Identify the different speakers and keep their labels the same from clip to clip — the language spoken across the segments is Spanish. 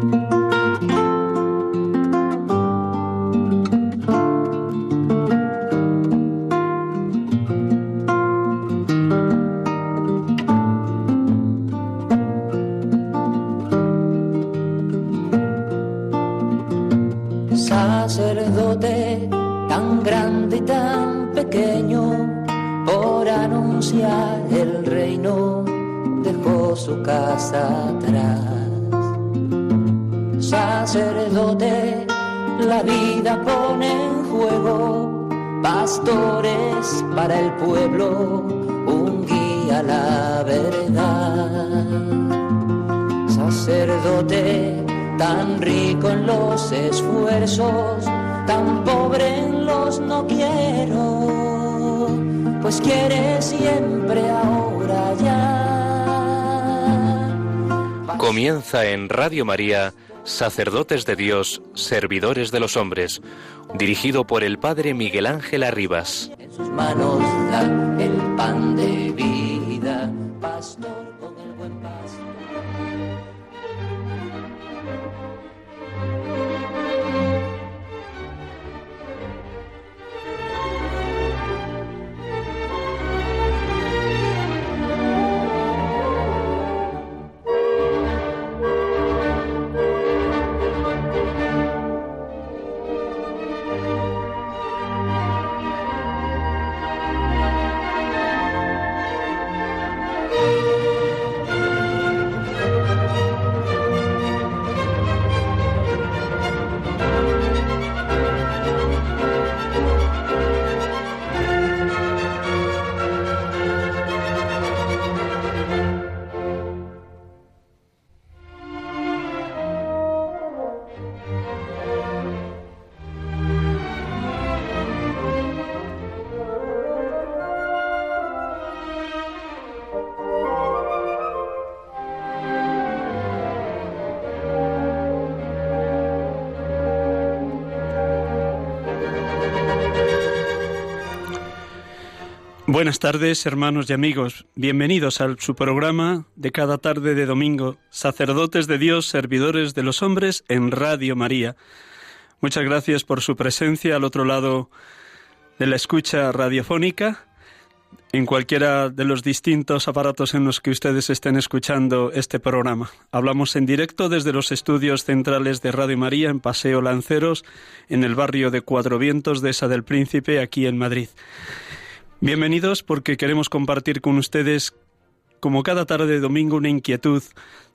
Speaker 1: para En
Speaker 2: Radio María, Sacerdotes de Dios, Servidores de los Hombres dirigido por el padre Miguel Ángel Arribas.
Speaker 1: En sus manos da
Speaker 3: Buenas tardes, hermanos y amigos. Bienvenidos a su programa de cada tarde de domingo, Sacerdotes de Dios, Servidores de los Hombres en Radio María. Muchas gracias por su presencia al otro lado de la escucha radiofónica, en cualquiera de los distintos aparatos en los que ustedes estén escuchando este programa. Hablamos en directo desde los estudios centrales de Radio María en Paseo Lanceros, en el barrio de Cuatro Vientos de Esa del Príncipe, aquí en Madrid. Bienvenidos porque queremos compartir con ustedes, como cada tarde de domingo, una inquietud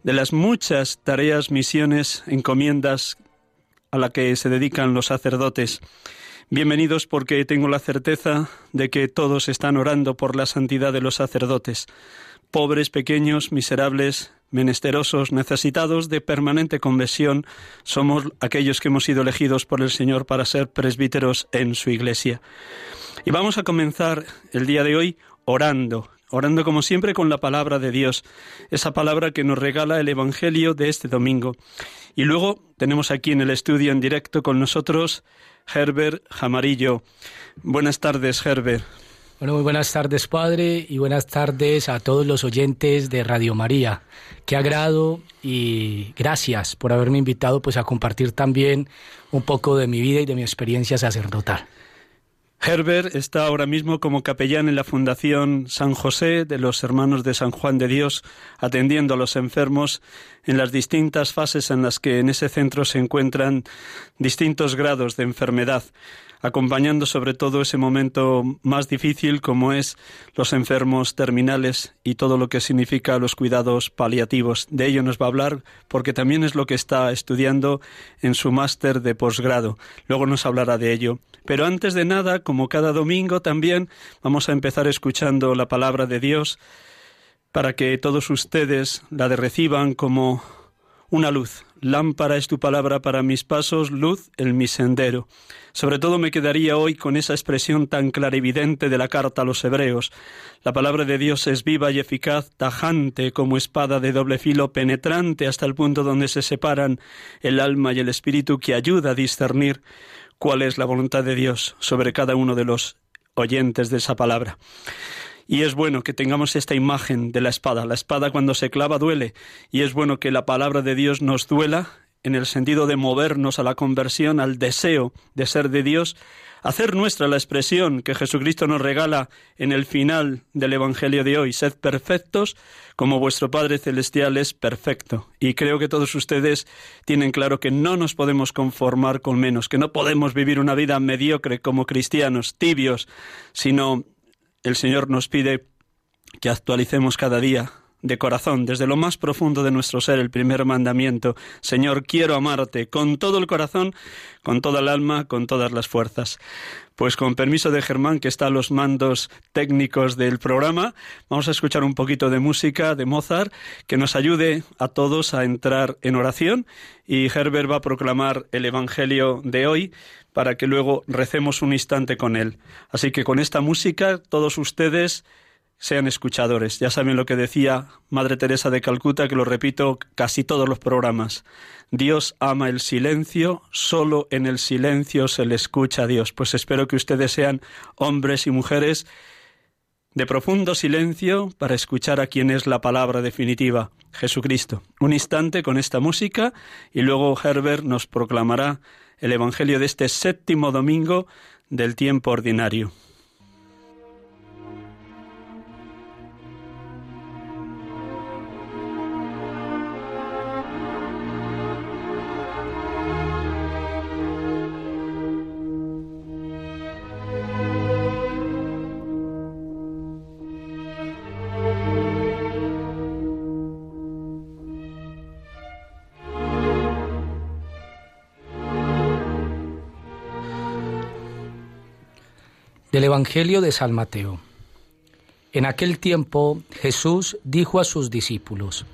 Speaker 3: de las muchas tareas, misiones, encomiendas a la que se dedican los sacerdotes. Bienvenidos porque tengo la certeza de que todos están orando por la santidad de los sacerdotes. Pobres, pequeños, miserables, menesterosos, necesitados de permanente conversión, somos aquellos que hemos sido elegidos por el Señor para ser presbíteros en su iglesia. Y vamos a comenzar el día de hoy orando, orando como siempre con la palabra de Dios, esa palabra que nos regala el Evangelio de este domingo. Y luego tenemos aquí en el estudio en directo con nosotros Herbert Jamarillo. Buenas tardes, Herbert.
Speaker 4: Bueno, muy buenas tardes, Padre, y buenas tardes a todos los oyentes de Radio María. Qué agrado y gracias por haberme invitado pues a compartir también un poco de mi vida y de mi experiencia sacerdotal.
Speaker 3: Herbert está ahora mismo como capellán en la Fundación San José de los Hermanos de San Juan de Dios, atendiendo a los enfermos en las distintas fases en las que en ese centro se encuentran distintos grados de enfermedad acompañando sobre todo ese momento más difícil como es los enfermos terminales y todo lo que significa los cuidados paliativos. De ello nos va a hablar porque también es lo que está estudiando en su máster de posgrado. Luego nos hablará de ello. Pero antes de nada, como cada domingo también, vamos a empezar escuchando la palabra de Dios para que todos ustedes la reciban como una luz. Lámpara es tu palabra para mis pasos, luz en mi sendero. Sobre todo me quedaría hoy con esa expresión tan clarividente de la carta a los hebreos. La palabra de Dios es viva y eficaz, tajante como espada de doble filo, penetrante hasta el punto donde se separan el alma y el espíritu, que ayuda a discernir cuál es la voluntad de Dios sobre cada uno de los oyentes de esa palabra. Y es bueno que tengamos esta imagen de la espada. La espada cuando se clava duele y es bueno que la palabra de Dios nos duela en el sentido de movernos a la conversión, al deseo de ser de Dios, hacer nuestra la expresión que Jesucristo nos regala en el final del Evangelio de hoy, sed perfectos como vuestro Padre Celestial es perfecto. Y creo que todos ustedes tienen claro que no nos podemos conformar con menos, que no podemos vivir una vida mediocre como cristianos, tibios, sino el Señor nos pide que actualicemos cada día de corazón, desde lo más profundo de nuestro ser, el primer mandamiento. Señor, quiero amarte con todo el corazón, con toda el alma, con todas las fuerzas. Pues con permiso de Germán, que está a los mandos técnicos del programa, vamos a escuchar un poquito de música de Mozart que nos ayude a todos a entrar en oración y Herbert va a proclamar el Evangelio de hoy para que luego recemos un instante con él. Así que con esta música todos ustedes sean escuchadores. Ya saben lo que decía Madre Teresa de Calcuta, que lo repito casi todos los programas. Dios ama el silencio, solo en el silencio se le escucha a Dios. Pues espero que ustedes sean hombres y mujeres de profundo silencio para escuchar a quien es la palabra definitiva, Jesucristo. Un instante con esta música y luego Herbert nos proclamará el Evangelio de este séptimo domingo del tiempo ordinario.
Speaker 4: Evangelio de San Mateo. En aquel tiempo Jesús dijo a sus discípulos,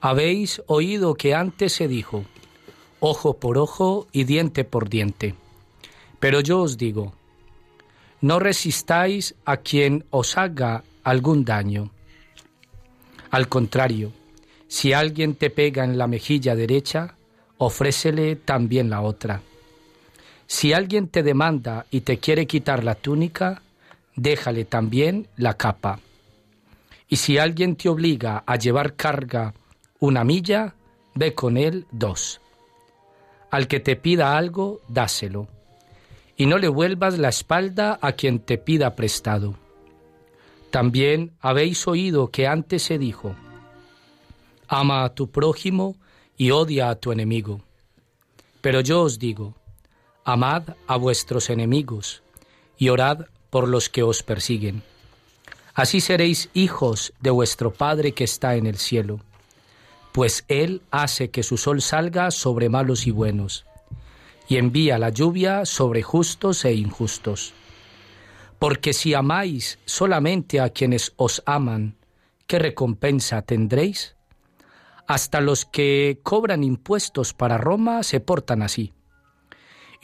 Speaker 4: Habéis oído que antes se dijo, ojo por ojo y diente por diente. Pero yo os digo, no resistáis a quien os haga algún daño. Al contrario, si alguien te pega en la mejilla derecha, ofrécele también la otra. Si alguien te demanda y te quiere quitar la túnica, déjale también la capa. Y si alguien te obliga a llevar carga una milla, ve con él dos. Al que te pida algo, dáselo. Y no le vuelvas la espalda a quien te pida prestado. También habéis oído que antes se dijo, ama a tu prójimo y odia a tu enemigo. Pero yo os digo, Amad a vuestros enemigos y orad por los que os persiguen. Así seréis hijos de vuestro Padre que está en el cielo, pues Él hace que su sol salga sobre malos y buenos, y envía la lluvia sobre justos e injustos. Porque si amáis solamente a quienes os aman, ¿qué recompensa tendréis? Hasta los que cobran impuestos para Roma se portan así.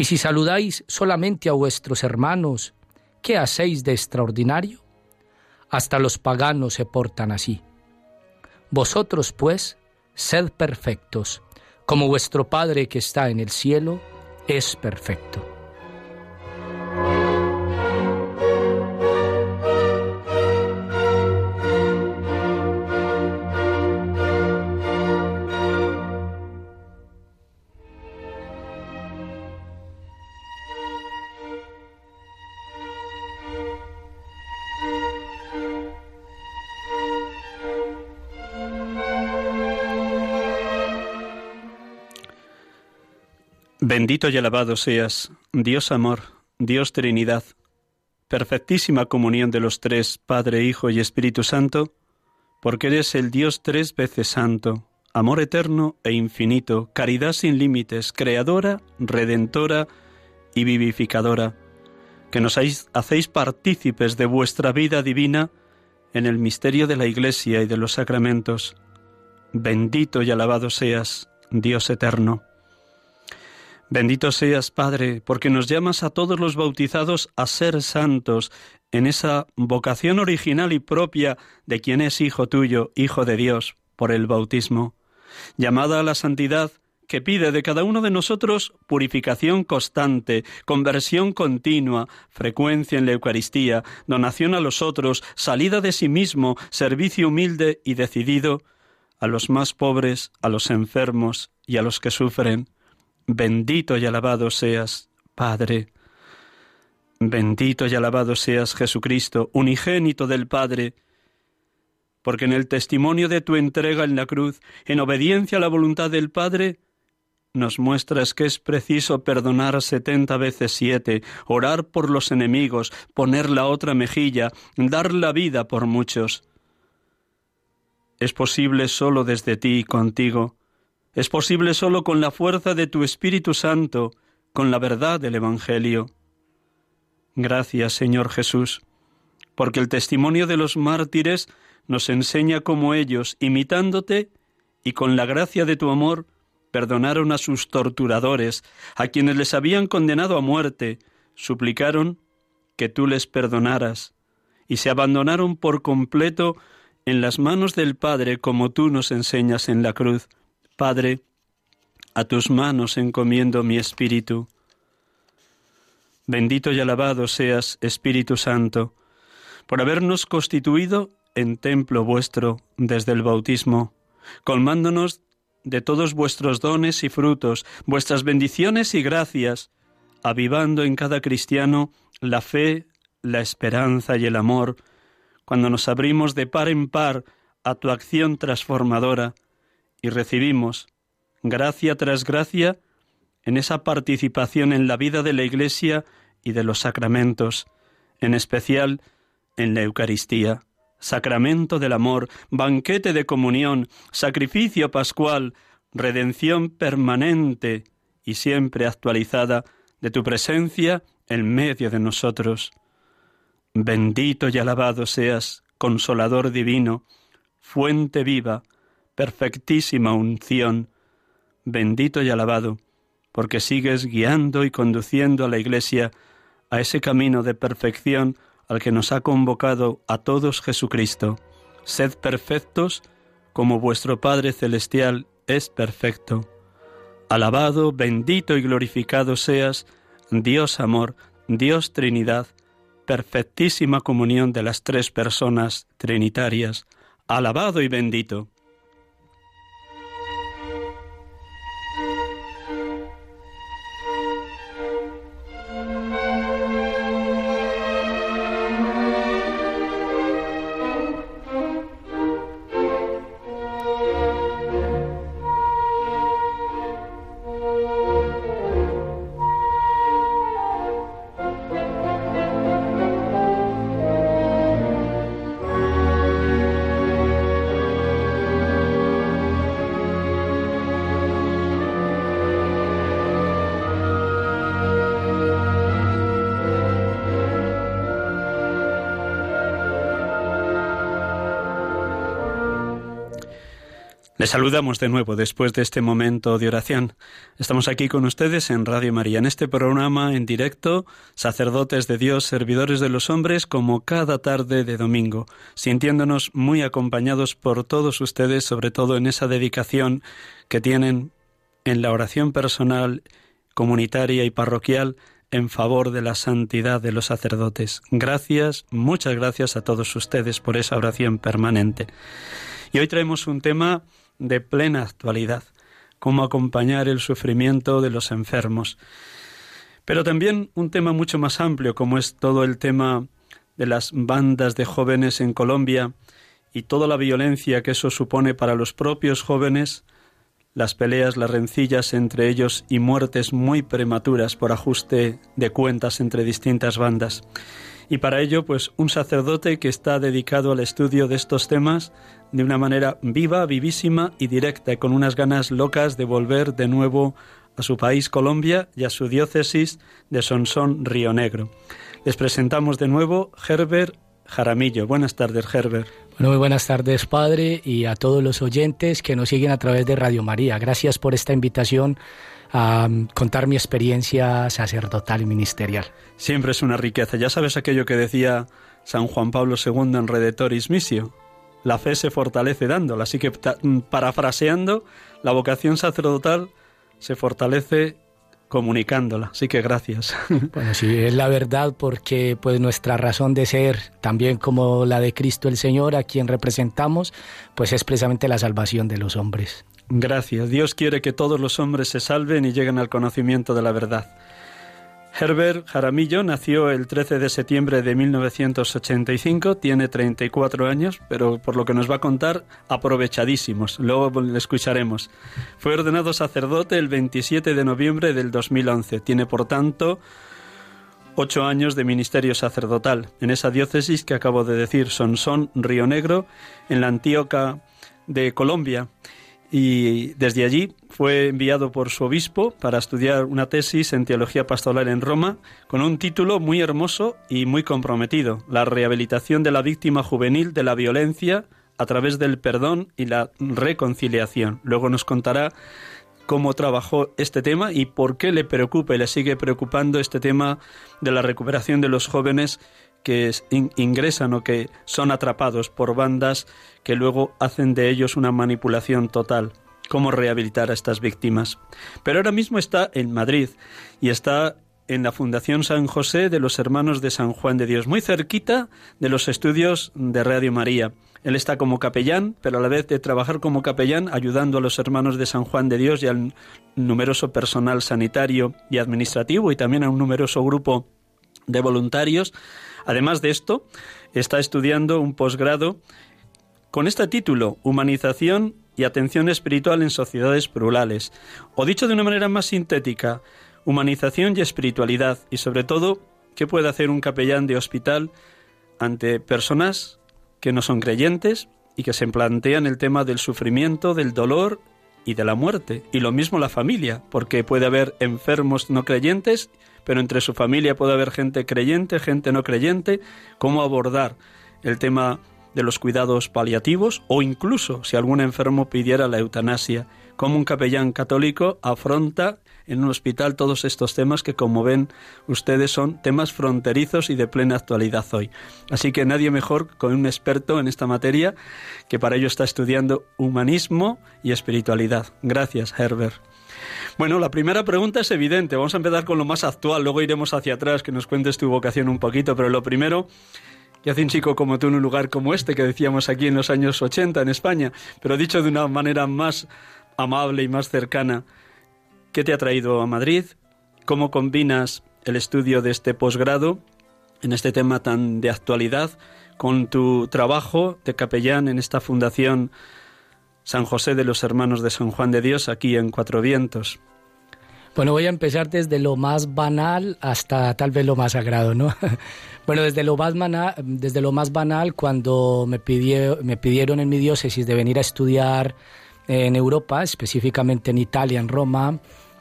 Speaker 4: Y si saludáis solamente a vuestros hermanos, ¿qué hacéis de extraordinario? Hasta los paganos se portan así. Vosotros, pues, sed perfectos, como vuestro Padre que está en el cielo es perfecto.
Speaker 3: Bendito y alabado seas, Dios amor, Dios Trinidad, perfectísima comunión de los tres, Padre, Hijo y Espíritu Santo, porque eres el Dios tres veces santo, amor eterno e infinito, caridad sin límites, creadora, redentora y vivificadora, que nos hacéis partícipes de vuestra vida divina en el misterio de la Iglesia y de los sacramentos. Bendito y alabado seas, Dios eterno. Bendito seas, Padre, porque nos llamas a todos los bautizados a ser santos en esa vocación original y propia de quien es Hijo tuyo, Hijo de Dios, por el bautismo. Llamada a la santidad, que pide de cada uno de nosotros purificación constante, conversión continua, frecuencia en la Eucaristía, donación a los otros, salida de sí mismo, servicio humilde y decidido a los más pobres, a los enfermos y a los que sufren. Bendito y alabado seas, Padre. Bendito y alabado seas, Jesucristo, unigénito del Padre, porque en el testimonio de tu entrega en la cruz, en obediencia a la voluntad del Padre, nos muestras que es preciso perdonar setenta veces siete, orar por los enemigos, poner la otra mejilla, dar la vida por muchos. Es posible solo desde ti y contigo. Es posible solo con la fuerza de tu Espíritu Santo, con la verdad del Evangelio. Gracias, Señor Jesús, porque el testimonio de los mártires nos enseña cómo ellos, imitándote y con la gracia de tu amor, perdonaron a sus torturadores, a quienes les habían condenado a muerte, suplicaron que tú les perdonaras, y se abandonaron por completo en las manos del Padre como tú nos enseñas en la cruz. Padre, a tus manos encomiendo mi espíritu. Bendito y alabado seas, Espíritu Santo, por habernos constituido en templo vuestro desde el bautismo, colmándonos de todos vuestros dones y frutos, vuestras bendiciones y gracias, avivando en cada cristiano la fe, la esperanza y el amor, cuando nos abrimos de par en par a tu acción transformadora y recibimos, gracia tras gracia, en esa participación en la vida de la Iglesia y de los sacramentos, en especial en la Eucaristía sacramento del amor, banquete de comunión, sacrificio pascual, redención permanente y siempre actualizada de tu presencia en medio de nosotros. Bendito y alabado seas, consolador divino, fuente viva, perfectísima unción, bendito y alabado, porque sigues guiando y conduciendo a la Iglesia a ese camino de perfección al que nos ha convocado a todos Jesucristo. Sed perfectos como vuestro Padre Celestial es perfecto. Alabado, bendito y glorificado seas, Dios amor, Dios Trinidad, perfectísima comunión de las tres personas trinitarias. Alabado y bendito. Les saludamos de nuevo después de este momento de oración. Estamos aquí con ustedes en Radio María, en este programa en directo, sacerdotes de Dios, servidores de los hombres, como cada tarde de domingo, sintiéndonos muy acompañados por todos ustedes, sobre todo en esa dedicación que tienen en la oración personal, comunitaria y parroquial en favor de la santidad de los sacerdotes. Gracias, muchas gracias a todos ustedes por esa oración permanente. Y hoy traemos un tema de plena actualidad, cómo acompañar el sufrimiento de los enfermos. Pero también un tema mucho más amplio, como es todo el tema de las bandas de jóvenes en Colombia y toda la violencia que eso supone para los propios jóvenes, las peleas, las rencillas entre ellos y muertes muy prematuras por ajuste de cuentas entre distintas bandas. Y para ello, pues un sacerdote que está dedicado al estudio de estos temas de una manera viva, vivísima y directa, y con unas ganas locas de volver de nuevo a su país Colombia y a su diócesis de Sonsón Río Negro. Les presentamos de nuevo Herbert Jaramillo. Buenas tardes, Herbert.
Speaker 4: Bueno, muy buenas tardes, Padre, y a todos los oyentes que nos siguen a través de Radio María. Gracias por esta invitación a contar mi experiencia sacerdotal y ministerial.
Speaker 3: Siempre es una riqueza. Ya sabes aquello que decía San Juan Pablo II en Redetoris Missio. La fe se fortalece dándola. Así que, parafraseando, la vocación sacerdotal se fortalece comunicándola. Así que gracias.
Speaker 4: Bueno, sí, es la verdad porque pues nuestra razón de ser, también como la de Cristo el Señor, a quien representamos, pues es precisamente la salvación de los hombres.
Speaker 3: Gracias. Dios quiere que todos los hombres se salven y lleguen al conocimiento de la verdad. Herbert Jaramillo nació el 13 de septiembre de 1985, tiene 34 años, pero por lo que nos va a contar, aprovechadísimos. Luego le escucharemos. Fue ordenado sacerdote el 27 de noviembre del 2011. Tiene, por tanto, ocho años de ministerio sacerdotal en esa diócesis que acabo de decir, Sonsón, Río Negro, en la Antíoca de Colombia y desde allí fue enviado por su obispo para estudiar una tesis en teología pastoral en Roma con un título muy hermoso y muy comprometido, La rehabilitación de la víctima juvenil de la violencia a través del perdón y la reconciliación. Luego nos contará cómo trabajó este tema y por qué le preocupa y le sigue preocupando este tema de la recuperación de los jóvenes que ingresan o que son atrapados por bandas que luego hacen de ellos una manipulación total. Cómo rehabilitar a estas víctimas. Pero ahora mismo está en Madrid y está en la Fundación San José de los Hermanos de San Juan de Dios, muy cerquita de los estudios de Radio María. Él está como capellán, pero a la vez de trabajar como capellán ayudando a los hermanos de San Juan de Dios y al numeroso personal sanitario y administrativo y también a un numeroso grupo de voluntarios Además de esto, está estudiando un posgrado con este título, Humanización y Atención Espiritual en Sociedades Plurales. O dicho de una manera más sintética, humanización y espiritualidad. Y sobre todo, ¿qué puede hacer un capellán de hospital ante personas que no son creyentes y que se plantean el tema del sufrimiento, del dolor y de la muerte? Y lo mismo la familia, porque puede haber enfermos no creyentes pero entre su familia puede haber gente creyente, gente no creyente, cómo abordar el tema de los cuidados paliativos o incluso si algún enfermo pidiera la eutanasia, cómo un capellán católico afronta en un hospital todos estos temas que como ven ustedes son temas fronterizos y de plena actualidad hoy. Así que nadie mejor con un experto en esta materia que para ello está estudiando humanismo y espiritualidad. Gracias, Herbert. Bueno, la primera pregunta es evidente. Vamos a empezar con lo más actual, luego iremos hacia atrás, que nos cuentes tu vocación un poquito, pero lo primero, ¿qué hace un chico como tú en un lugar como este que decíamos aquí en los años 80 en España? Pero dicho de una manera más amable y más cercana, ¿qué te ha traído a Madrid? ¿Cómo combinas el estudio de este posgrado en este tema tan de actualidad con tu trabajo de capellán en esta fundación San José de los Hermanos de San Juan de Dios aquí en Cuatro Vientos.
Speaker 4: Bueno, voy a empezar desde lo más banal hasta tal vez lo más sagrado, ¿no? bueno, desde lo más banal, desde lo más banal cuando me, me pidieron en mi diócesis de venir a estudiar en Europa, específicamente en Italia, en Roma,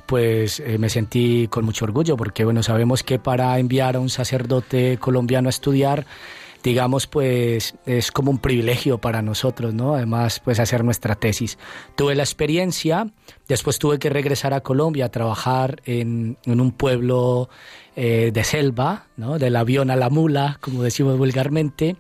Speaker 4: pues eh, me sentí con mucho orgullo porque bueno, sabemos que para enviar a un sacerdote colombiano a estudiar digamos, pues es como un privilegio para nosotros, ¿no? Además, pues hacer nuestra tesis. Tuve la experiencia, después tuve que regresar a Colombia a trabajar en, un pueblo eh, de selva, ¿no? Del avión a la mula, como decimos vulgarmente,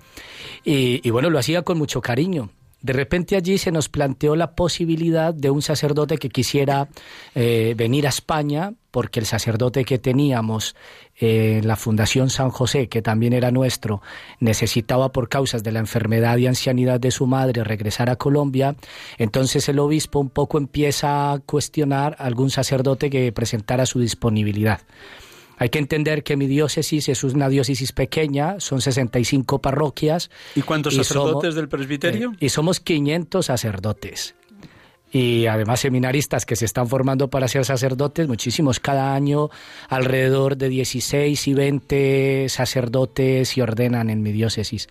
Speaker 4: y, y bueno, lo hacía con mucho cariño. De repente allí se nos planteó la posibilidad de un sacerdote que quisiera eh, venir a España, porque el sacerdote que teníamos en la Fundación San José, que también era nuestro, necesitaba por causas de la enfermedad y ancianidad de su madre regresar a Colombia. Entonces el obispo un poco empieza a cuestionar a algún sacerdote que presentara su disponibilidad. Hay que entender que mi diócesis es una diócesis pequeña, son 65 parroquias.
Speaker 3: ¿Y cuántos sacerdotes del presbiterio?
Speaker 4: Eh, y somos 500 sacerdotes. Y además seminaristas que se están formando para ser sacerdotes, muchísimos cada año, alrededor de 16 y 20 sacerdotes y ordenan en mi diócesis.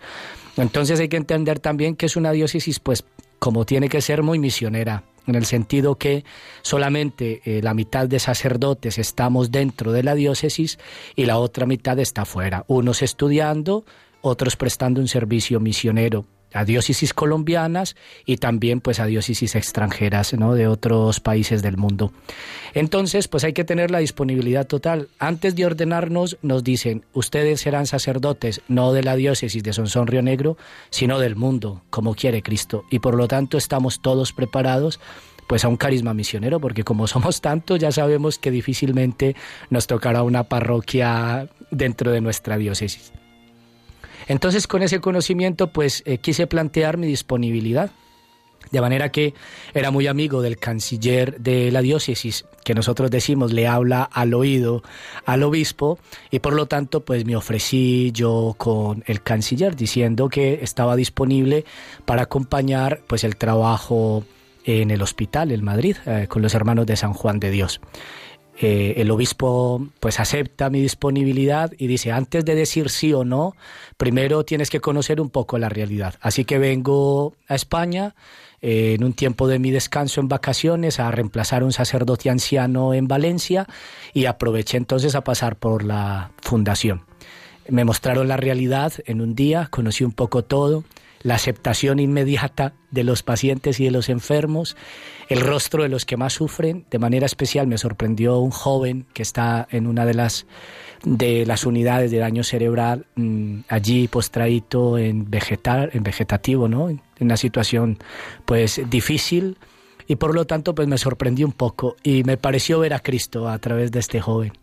Speaker 4: Entonces hay que entender también que es una diócesis, pues, como tiene que ser muy misionera en el sentido que solamente eh, la mitad de sacerdotes estamos dentro de la diócesis y la otra mitad está fuera, unos estudiando, otros prestando un servicio misionero a diócesis colombianas y también pues a diócesis extranjeras ¿no? de otros países del mundo. Entonces pues hay que tener la disponibilidad total. Antes de ordenarnos nos dicen, ustedes serán sacerdotes no de la diócesis de Sonsón Río Negro, sino del mundo, como quiere Cristo. Y por lo tanto estamos todos preparados pues a un carisma misionero, porque como somos tantos ya sabemos que difícilmente nos tocará una parroquia dentro de nuestra diócesis. Entonces con ese conocimiento pues eh, quise plantear mi disponibilidad. De manera que era muy amigo del canciller de la diócesis, que nosotros decimos le habla al oído al obispo, y por lo tanto pues me ofrecí yo con el canciller diciendo que estaba disponible para acompañar pues el trabajo en el hospital en Madrid eh, con los hermanos de San Juan de Dios. Eh, el obispo pues acepta mi disponibilidad y dice, antes de decir sí o no, primero tienes que conocer un poco la realidad. Así que vengo a España eh, en un tiempo de mi descanso en vacaciones a reemplazar a un sacerdote anciano en Valencia y aproveché entonces a pasar por la fundación. Me mostraron la realidad en un día, conocí un poco todo, la aceptación inmediata de los pacientes y de los enfermos, el rostro de los que más sufren. De manera especial me sorprendió un joven que está en una de las de las unidades de daño cerebral mm, allí postradito en vegetal, en vegetativo, ¿no? En una situación pues difícil y por lo tanto pues me sorprendió un poco y me pareció ver a Cristo a través de este joven.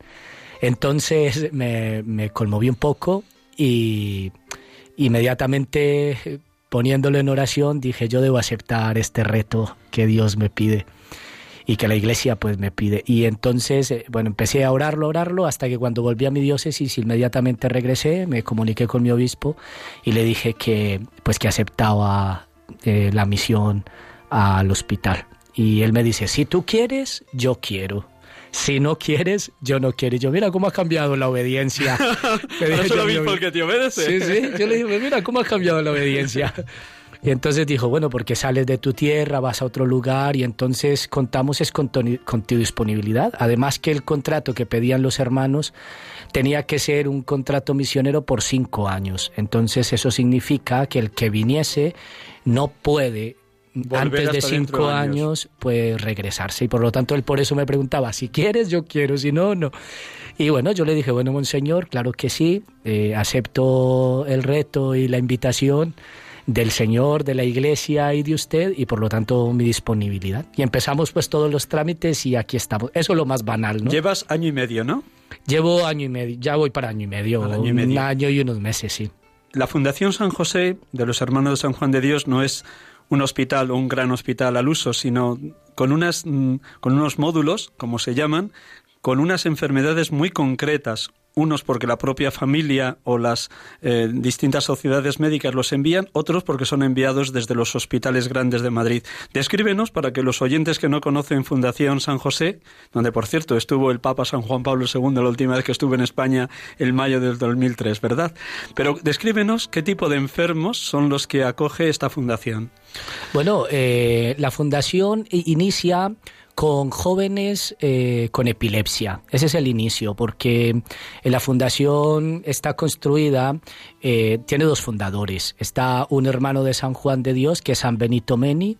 Speaker 4: Entonces me, me conmoví un poco y inmediatamente poniéndolo en oración, dije, yo debo aceptar este reto que Dios me pide y que la iglesia pues me pide. Y entonces, eh, bueno, empecé a orarlo, orarlo, hasta que cuando volví a mi diócesis, inmediatamente regresé, me comuniqué con mi obispo y le dije que pues que aceptaba eh, la misión al hospital. Y él me dice, si tú quieres, yo quiero si no quieres, yo no quiero. Y yo, mira cómo ha cambiado la obediencia.
Speaker 3: ¿No lo mismo el que te obedece?
Speaker 4: Sí, sí. Yo le dije, mira cómo ha cambiado la obediencia. Y entonces dijo, bueno, porque sales de tu tierra, vas a otro lugar y entonces contamos es con, con, tu disponibilidad. Además que el contrato que pedían los hermanos tenía que ser un contrato misionero por cinco años. Entonces eso significa que el que viniese no puede antes de cinco años, pues regresarse. Y por lo tanto, él por eso me preguntaba, si quieres, yo quiero, si no, no. Y bueno, yo le dije, bueno, monseñor, claro que sí, eh, acepto el reto y la invitación del Señor, de la Iglesia y de usted, y por lo tanto mi disponibilidad. Y empezamos pues todos los trámites y aquí estamos. Eso es lo más banal, ¿no?
Speaker 3: Llevas año y medio, ¿no?
Speaker 4: Llevo año y medio, ya voy para año y medio, año y medio. un año y unos meses, sí.
Speaker 3: La Fundación San José de los Hermanos de San Juan de Dios no es un hospital o un gran hospital al uso, sino con, unas, mm, con unos módulos, como se llaman, con unas enfermedades muy concretas, unos porque la propia familia o las eh, distintas sociedades médicas los envían, otros porque son enviados desde los hospitales grandes de Madrid. Descríbenos para que los oyentes que no conocen Fundación San José, donde por cierto estuvo el Papa San Juan Pablo II la última vez que estuvo en España el mayo del 2003, ¿verdad? Pero descríbenos qué tipo de enfermos son los que acoge esta fundación.
Speaker 4: Bueno, eh, la fundación inicia con jóvenes eh, con epilepsia. Ese es el inicio, porque la fundación está construida, eh, tiene dos fundadores. Está un hermano de San Juan de Dios, que es San Benito Meni,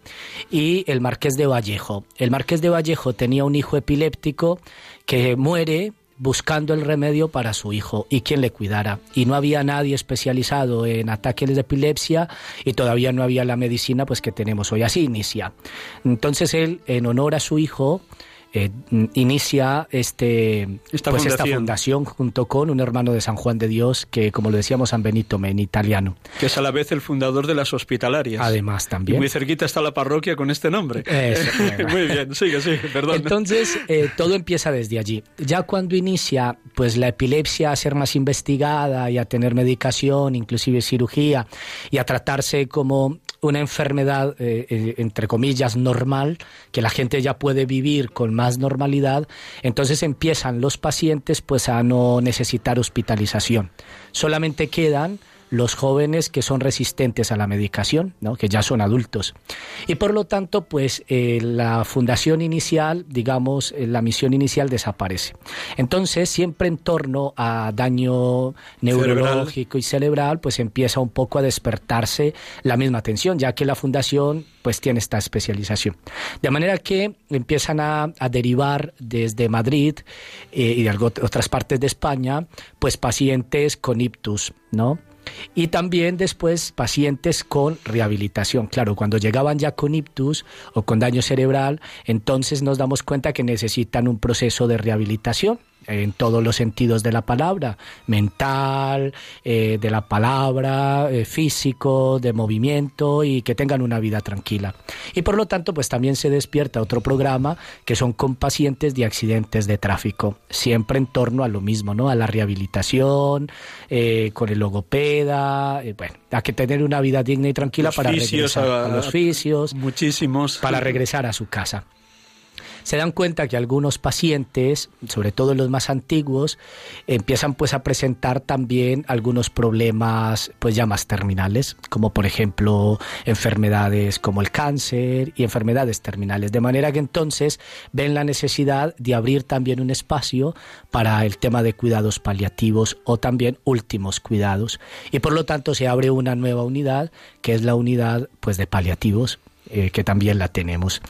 Speaker 4: y el Marqués de Vallejo. El Marqués de Vallejo tenía un hijo epiléptico que muere buscando el remedio para su hijo y quien le cuidara. Y no había nadie especializado en ataques de epilepsia y todavía no había la medicina pues que tenemos hoy. Así inicia. Entonces él, en honor a su hijo, eh, inicia este,
Speaker 3: esta,
Speaker 4: pues
Speaker 3: fundación.
Speaker 4: esta fundación junto con un hermano de San Juan de Dios, que como lo decíamos, San Benito en italiano.
Speaker 3: Que es a la vez el fundador de las hospitalarias.
Speaker 4: Además también.
Speaker 3: Y muy cerquita está la parroquia con este nombre.
Speaker 4: Eso,
Speaker 3: muy bien, sigue, sigue, perdón.
Speaker 4: Entonces, eh, todo empieza desde allí. Ya cuando inicia pues la epilepsia a ser más investigada y a tener medicación, inclusive cirugía, y a tratarse como una enfermedad, eh, eh, entre comillas, normal, que la gente ya puede vivir con más normalidad, entonces empiezan los pacientes pues a no necesitar hospitalización. Solamente quedan los jóvenes que son resistentes a la medicación, ¿no? que ya son adultos. Y por lo tanto, pues eh, la fundación inicial, digamos, eh, la misión inicial desaparece. Entonces, siempre en torno a daño neurológico y cerebral, pues empieza un poco a despertarse la misma atención, ya que la fundación pues tiene esta especialización. De manera que empiezan a, a derivar desde Madrid eh, y de otras partes de España, pues pacientes con ictus, ¿no? Y también después pacientes con rehabilitación. Claro, cuando llegaban ya con ictus o con daño cerebral, entonces nos damos cuenta que necesitan un proceso de rehabilitación en todos los sentidos de la palabra, mental, eh, de la palabra, eh, físico, de movimiento y que tengan una vida tranquila. Y por lo tanto, pues también se despierta otro programa que son con pacientes de accidentes de tráfico, siempre en torno a lo mismo, ¿no? A la rehabilitación, eh, con el logopeda, bueno, a que tener una vida digna y tranquila para regresar a, los fisios,
Speaker 3: muchísimos,
Speaker 4: para regresar a su casa se dan cuenta que algunos pacientes, sobre todo los más antiguos, empiezan pues a presentar también algunos problemas pues ya más terminales, como por ejemplo enfermedades como el cáncer y enfermedades terminales, de manera que entonces ven la necesidad de abrir también un espacio para el tema de cuidados paliativos o también últimos cuidados. Y por lo tanto se abre una nueva unidad que es la unidad pues de paliativos eh, que también la tenemos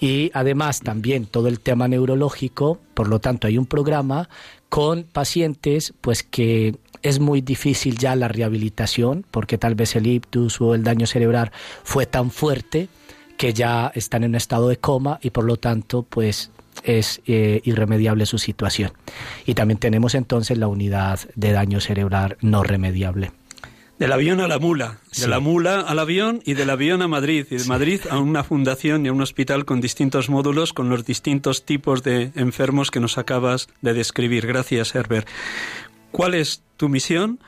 Speaker 4: y además también todo el tema neurológico, por lo tanto hay un programa con pacientes pues que es muy difícil ya la rehabilitación porque tal vez el ictus o el daño cerebral fue tan fuerte que ya están en un estado de coma y por lo tanto pues es eh, irremediable su situación. Y también tenemos entonces la unidad de daño cerebral no remediable.
Speaker 3: Del avión a la mula, de la mula al avión y del avión a Madrid, y de Madrid a una fundación y a un hospital con distintos módulos, con los distintos tipos de enfermos que nos acabas de describir. Gracias, Herbert. ¿Cuál es tu misión?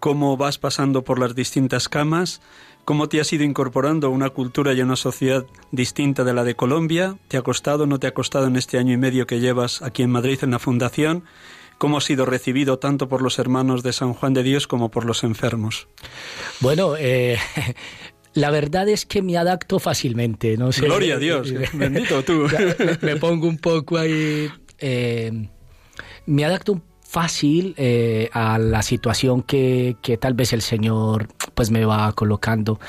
Speaker 3: ¿Cómo vas pasando por las distintas camas? ¿Cómo te has ido incorporando a una cultura y a una sociedad distinta de la de Colombia? ¿Te ha costado, no te ha costado en este año y medio que llevas aquí en Madrid en la fundación? Cómo ha sido recibido tanto por los hermanos de San Juan de Dios como por los enfermos.
Speaker 4: Bueno, eh, La verdad es que me adapto fácilmente, no sé.
Speaker 3: Gloria a Dios, bendito tú.
Speaker 4: me, pongo un poco ahí. Eh, me adapto fácil eh, a la situación que, que, tal vez el Señor pues me va colocando.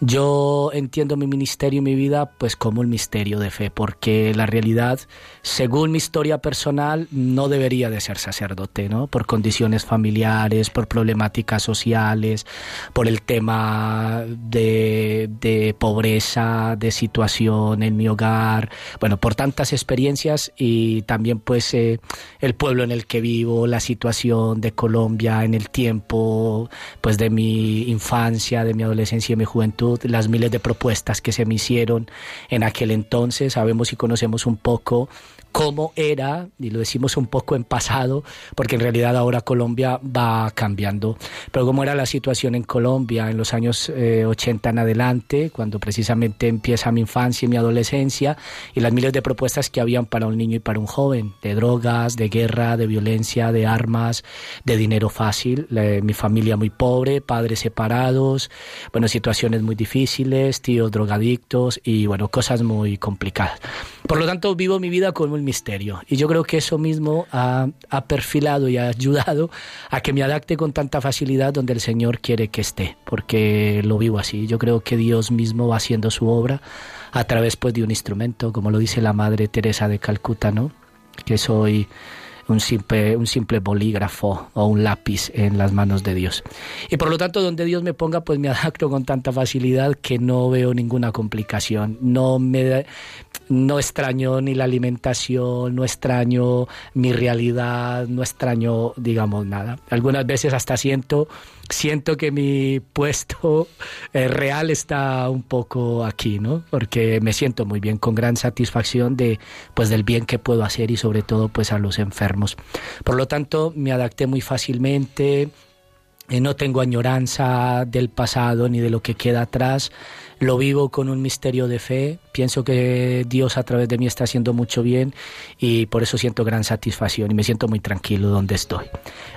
Speaker 4: Yo entiendo mi ministerio y mi vida pues como un misterio de fe, porque la realidad, según mi historia personal, no debería de ser sacerdote, ¿no? Por condiciones familiares, por problemáticas sociales, por el tema de, de pobreza, de situación en mi hogar, bueno, por tantas experiencias y también pues eh, el pueblo en el que vivo, la situación de Colombia en el tiempo pues de mi infancia, de mi adolescencia y mi juventud las miles de propuestas que se me hicieron en aquel entonces. Sabemos y conocemos un poco cómo era, y lo decimos un poco en pasado, porque en realidad ahora Colombia va cambiando, pero cómo era la situación en Colombia en los años 80 eh, en adelante, cuando precisamente empieza mi infancia y mi adolescencia, y las miles de propuestas que habían para un niño y para un joven, de drogas, de guerra, de violencia, de armas, de dinero fácil, mi familia muy pobre, padres separados, bueno, situaciones muy difíciles, tíos drogadictos y bueno, cosas muy complicadas. Por lo tanto, vivo mi vida con un misterio. Y yo creo que eso mismo ha, perfilado y ha ayudado a que me adapte con tanta facilidad donde el Señor quiere que esté, porque lo vivo así. Yo creo que Dios mismo va haciendo su obra a través pues, de un instrumento, como lo dice la Madre Teresa de Calcuta, ¿no? que soy un simple, un simple bolígrafo o un lápiz en las manos de Dios. Y por lo tanto, donde Dios me ponga, pues me adapto con tanta facilidad que no veo ninguna complicación. No me no extraño ni la alimentación, no extraño mi realidad, no extraño, digamos, nada. Algunas veces hasta siento siento que mi puesto eh, real está un poco aquí, ¿no? Porque me siento muy bien, con gran satisfacción de, pues, del bien que puedo hacer y sobre todo, pues, a los enfermos. Por lo tanto, me adapté muy fácilmente, eh, no tengo añoranza del pasado ni de lo que queda atrás lo vivo con un misterio de fe, pienso que Dios a través de mí está haciendo mucho bien y por eso siento gran satisfacción y me siento muy tranquilo donde estoy.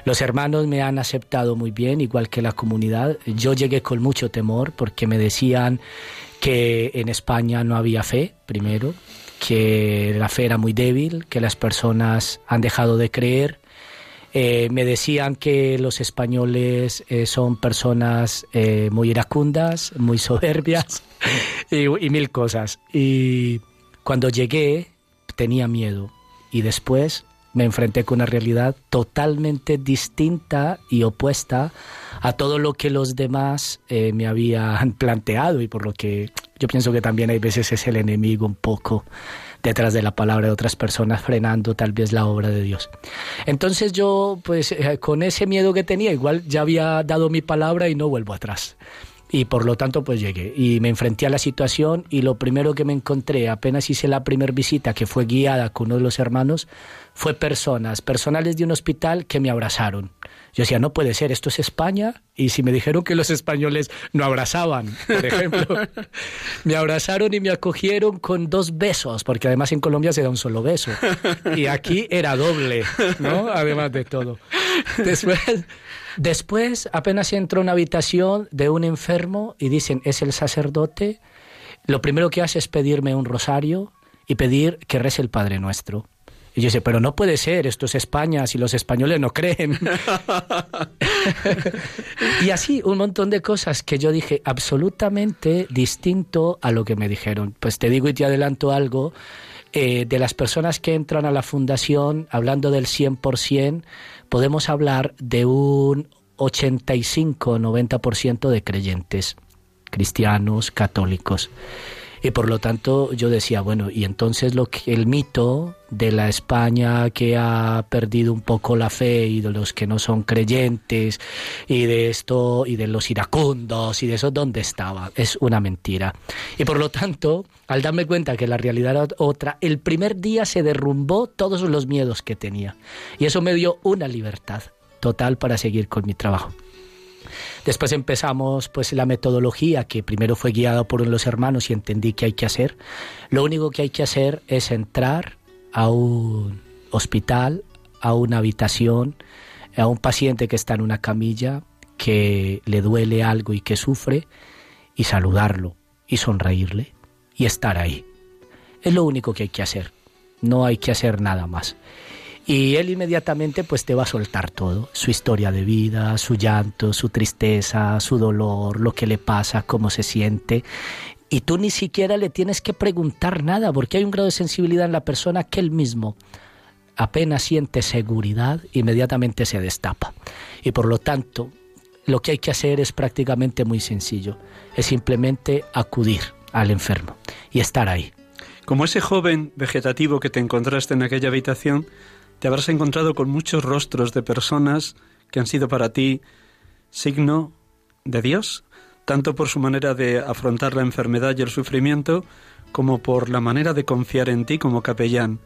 Speaker 4: Los hermanos me han aceptado muy bien, igual que la comunidad. Yo llegué con mucho temor porque me decían que en España no había fe, primero, que la fe era muy débil, que las personas han dejado de creer eh, me decían que los españoles eh, son personas eh, muy iracundas, muy soberbias y, y, mil cosas. Y cuando llegué tenía miedo y después me enfrenté con una realidad totalmente distinta y opuesta a todo lo que los demás me habían planteado y por lo que yo pienso que también hay veces es el enemigo un poco detrás de la palabra de otras personas, frenando tal vez la obra de Dios. Entonces yo, pues eh, con ese miedo que tenía, igual ya había dado mi palabra y no vuelvo atrás y por lo tanto pues llegué y me enfrenté a la situación y lo primero que me encontré apenas hice la primera visita que fue guiada con uno de los hermanos fue personas, personales de un hospital que me abrazaron. Yo decía, no puede ser, esto es España. Y si me dijeron que los españoles no abrazaban, por ejemplo, me abrazaron y me acogieron con dos besos, porque además en Colombia se da un solo beso. Y aquí era doble, ¿no? Además de todo. Después, después apenas entro a una habitación de un enfermo y dicen, es el sacerdote. Lo primero que hace es pedirme un rosario y pedir que rece el Padre Nuestro. Y yo sé, pero no puede ser, esto es España, si los españoles no creen. y así un montón de cosas que yo dije absolutamente distinto a lo que me dijeron. Pues te digo y te adelanto algo, eh, de las personas que entran a la fundación, hablando del 100%, podemos hablar de un 85-90% de creyentes, cristianos, católicos. Y por lo tanto yo decía, bueno, y entonces lo que, el mito de la España que ha perdido un poco la fe y de los que no son creyentes y de esto y de los iracundos y de eso, ¿dónde estaba? Es una mentira. Y por lo tanto, al darme cuenta que la realidad era otra, el primer día se derrumbó todos los miedos que tenía. Y eso me dio una libertad total para seguir con mi trabajo. Después empezamos pues la metodología que primero fue guiada por los hermanos y entendí que hay que hacer. Lo único que hay que hacer es entrar a un hospital, a una habitación, a un paciente que está en una camilla, que le duele algo y que sufre, y saludarlo y sonreírle y estar ahí. Es lo único que hay que hacer. No hay que hacer nada más. Y él inmediatamente pues te va a soltar todo, su historia de vida, su llanto, su tristeza, su dolor, lo que le pasa, cómo se siente. Y tú ni siquiera le tienes que preguntar nada, porque hay un grado de sensibilidad en la persona que él mismo apenas siente seguridad, inmediatamente se destapa. Y por lo tanto, lo que hay que hacer es prácticamente muy sencillo, es simplemente acudir al enfermo y estar ahí.
Speaker 3: Como ese joven vegetativo que te encontraste en aquella habitación, te habrás encontrado con muchos rostros de personas que han sido para ti signo de Dios, tanto por su manera de afrontar la enfermedad y el sufrimiento, como por la manera de confiar en ti como capellán.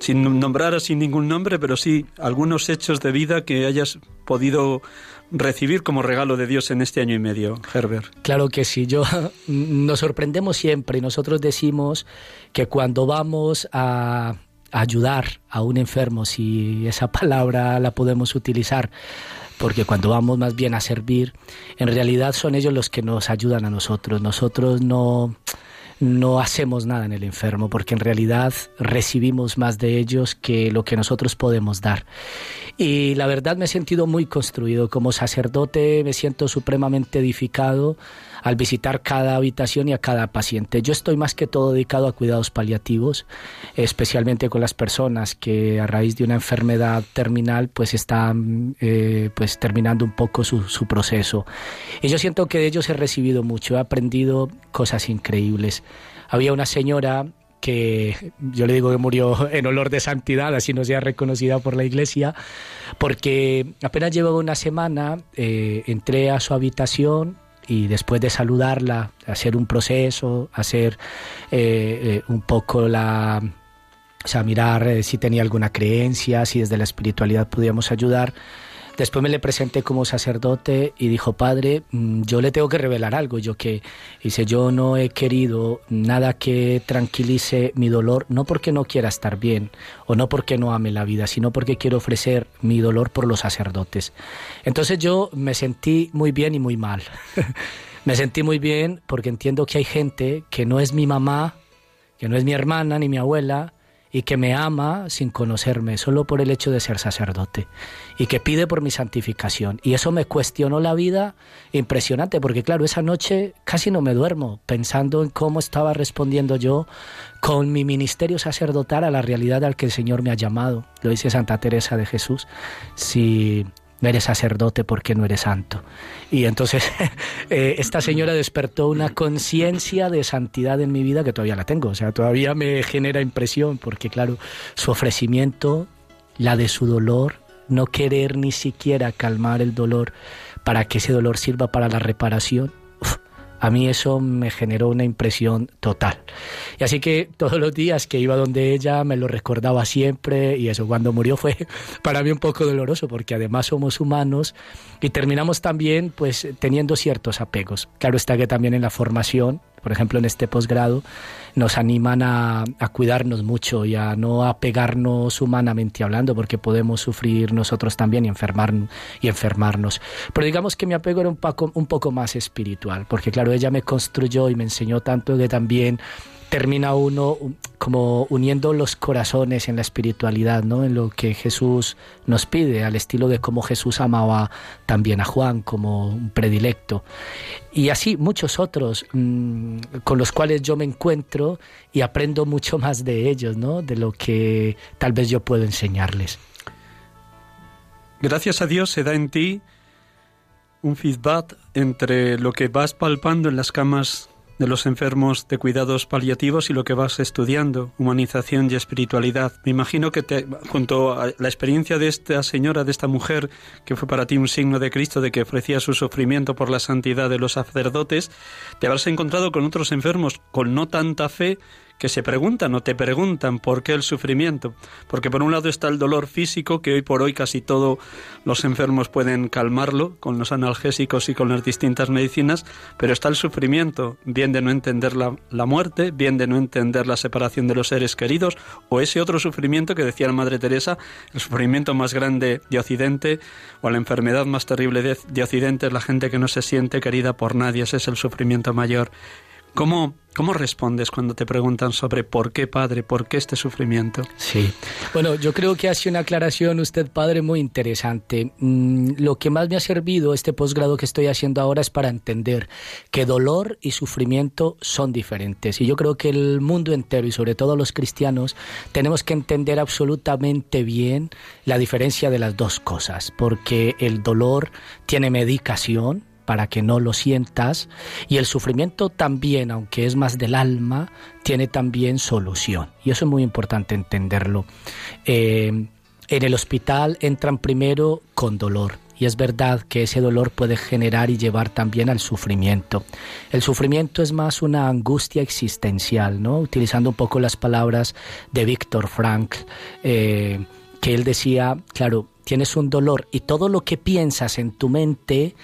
Speaker 3: Sin nombrar sin ningún nombre, pero sí algunos hechos de vida que hayas podido recibir como regalo de Dios en este año y medio, Herbert.
Speaker 4: Claro que sí, yo nos sorprendemos siempre y nosotros decimos que cuando vamos a ayudar a un enfermo, si esa palabra la podemos utilizar, porque cuando vamos más bien a servir, en realidad son ellos los que nos ayudan a nosotros. Nosotros no, no hacemos nada en el enfermo, porque en realidad recibimos más de ellos que lo que nosotros podemos dar. Y la verdad me he sentido muy construido como sacerdote, me siento supremamente edificado al visitar cada habitación y a cada paciente. Yo estoy más que todo dedicado a cuidados paliativos, especialmente con las personas que a raíz de una enfermedad terminal pues están eh, pues terminando un poco su, proceso. Y yo siento que de ellos he recibido mucho, he aprendido cosas increíbles. Había una señora que yo le digo que murió en olor de santidad, así no sea reconocida por la iglesia, porque apenas llevaba una semana, eh, entré a su habitación, y después de saludarla, hacer un proceso, hacer eh, eh, un poco la... O sea, mirar eh, si tenía alguna creencia, si desde la espiritualidad podíamos ayudar. Después me le presenté como sacerdote y dijo, padre, mm, yo le tengo que revelar algo. Yo que, dice, yo no he querido nada que tranquilice mi dolor, no porque no quiera estar bien o no porque no ame la vida, sino porque quiero ofrecer mi dolor por los sacerdotes. Entonces yo me sentí muy bien y muy mal. me sentí muy bien porque entiendo que hay gente que no es mi mamá, que no es mi hermana ni mi abuela, y que me ama sin conocerme, solo por el hecho de ser sacerdote, y que pide por mi santificación. Y eso me cuestionó la vida impresionante, porque claro, esa noche casi no me duermo pensando en cómo estaba respondiendo yo con mi ministerio sacerdotal a la realidad al que el Señor me ha llamado. Lo dice Santa Teresa de Jesús. Si no eres sacerdote porque no eres santo. Y entonces eh, esta señora despertó una conciencia de santidad en mi vida que todavía la tengo, o sea, todavía me genera impresión porque claro, su ofrecimiento, la de su dolor, no querer ni siquiera calmar el dolor para que ese dolor sirva para la reparación, a mí eso me generó una impresión total. Y así que todos los días que iba donde ella me lo recordaba siempre y eso cuando murió fue para mí un poco doloroso porque además somos humanos y terminamos también pues teniendo ciertos apegos. Claro está que también en la formación por ejemplo, en este posgrado, nos animan a, cuidarnos mucho y a no apegarnos humanamente hablando, porque podemos sufrir nosotros también y, enfermar, y enfermarnos. Pero digamos que mi apego era un poco, un poco más espiritual, porque claro, ella me construyó y me enseñó tanto que también termina uno como uniendo los corazones en la espiritualidad, ¿no? En lo que Jesús nos pide, al estilo de cómo Jesús amaba también a Juan como un predilecto. Y así muchos otros mm, con los cuales yo me encuentro y aprendo mucho más de ellos, ¿no? De lo que tal vez yo puedo enseñarles.
Speaker 3: Gracias a Dios se da en ti un feedback entre lo que vas palpando en las camas de los enfermos de cuidados paliativos y lo que vas estudiando, humanización y espiritualidad. Me imagino que te, junto a la experiencia de esta señora, de esta mujer, que fue para ti un signo de Cristo, de que ofrecía su sufrimiento por la santidad de los sacerdotes, te habrás encontrado con otros enfermos con no tanta fe que se preguntan o te preguntan por qué el sufrimiento. Porque por un lado está el dolor físico, que hoy por hoy casi todos los enfermos pueden calmarlo con los analgésicos y con las distintas medicinas, pero está el sufrimiento, bien de no entender la, la muerte, bien de no entender la separación de los seres queridos, o ese otro sufrimiento que decía la Madre Teresa, el sufrimiento más grande de Occidente, o la enfermedad más terrible de, de Occidente es la gente que no se siente querida por nadie, ese es el sufrimiento mayor. ¿Cómo, ¿Cómo respondes cuando te preguntan sobre por qué, padre, por qué este sufrimiento?
Speaker 4: Sí. Bueno, yo creo que hace una aclaración usted, padre, muy interesante. Mm, lo que más me ha servido este posgrado que estoy haciendo ahora es para entender que dolor y sufrimiento son diferentes. Y yo creo que el mundo entero y sobre todo los cristianos tenemos que entender absolutamente bien la diferencia de las dos cosas, porque el dolor tiene medicación, para que no lo sientas. Y el sufrimiento también, aunque es más del alma, tiene también solución. Y eso es muy importante entenderlo. Eh, en el hospital entran primero con dolor. Y es verdad que ese dolor puede generar y llevar también al sufrimiento. El sufrimiento es más una angustia existencial, ¿no? Utilizando un poco las palabras de Víctor Frank, eh, que él decía, claro, tienes un dolor y todo lo que piensas en tu mente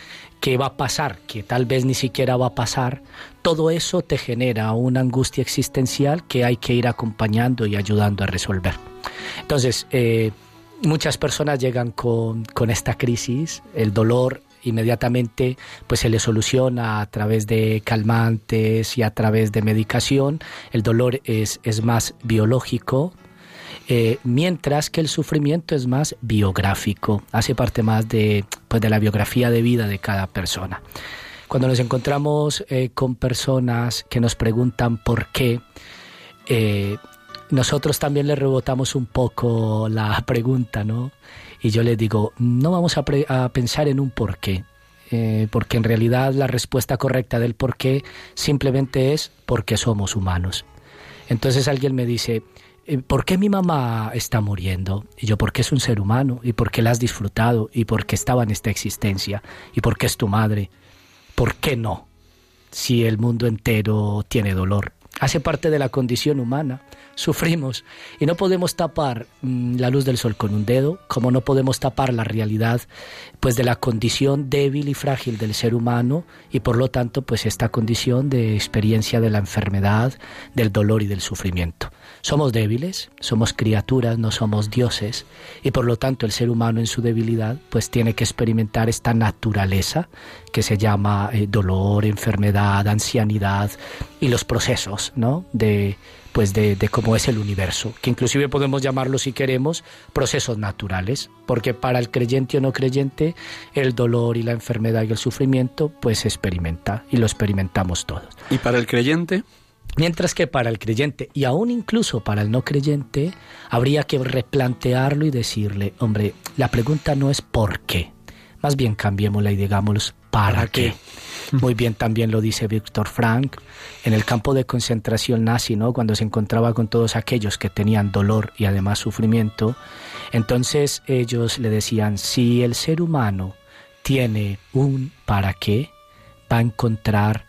Speaker 4: que va a pasar, que tal vez ni siquiera va a pasar, todo eso te genera una angustia existencial que hay que ir acompañando y ayudando a resolver. Entonces, eh, muchas personas llegan con, con esta crisis, el dolor inmediatamente pues se le soluciona a través de calmantes y a través de medicación. El dolor es, es más biológico, eh, mientras que el sufrimiento es más biográfico, hace parte más de, pues, de la biografía de vida de cada persona. Cuando nos encontramos eh, con personas que nos preguntan por qué, eh, nosotros también le rebotamos un poco la pregunta, ¿no? Y yo les digo, no vamos a, a pensar en un por qué, porque en realidad la respuesta correcta del por qué simplemente es porque somos humanos. Entonces alguien me dice, ¿por qué mi mamá está muriendo? Y yo, porque es un ser humano, y porque la has disfrutado, y porque estaba en esta existencia, y porque es tu madre. ¿Por qué no? Si el mundo entero tiene dolor. Hace parte de la condición humana. Sufrimos y no podemos tapar mm, la luz del sol con un dedo, como no podemos tapar la realidad pues de la condición débil y frágil del ser humano y por lo tanto pues esta condición de experiencia de la enfermedad, del dolor y del sufrimiento. Somos débiles, somos criaturas, no somos dioses, y por lo tanto el ser humano en su debilidad pues tiene que experimentar esta naturaleza que se llama eh, dolor, enfermedad, ancianidad y los procesos, ¿no? De pues de, de, cómo es el universo, que inclusive podemos llamarlo si queremos procesos naturales, porque para el creyente o no creyente el dolor y la enfermedad y el sufrimiento pues se experimenta y lo experimentamos todos.
Speaker 3: ¿Y para el creyente?
Speaker 4: Mientras que para el creyente y aún incluso para el no creyente habría que replantearlo y decirle, hombre, la pregunta no es por qué, Más bien cambiémosla y digamos, ¿para, qué? Muy bien también lo dice Víctor Frank en el campo de concentración nazi, ¿no? Cuando se encontraba con todos aquellos que tenían dolor y además sufrimiento, entonces ellos le decían, si el ser humano tiene un para qué, va a encontrar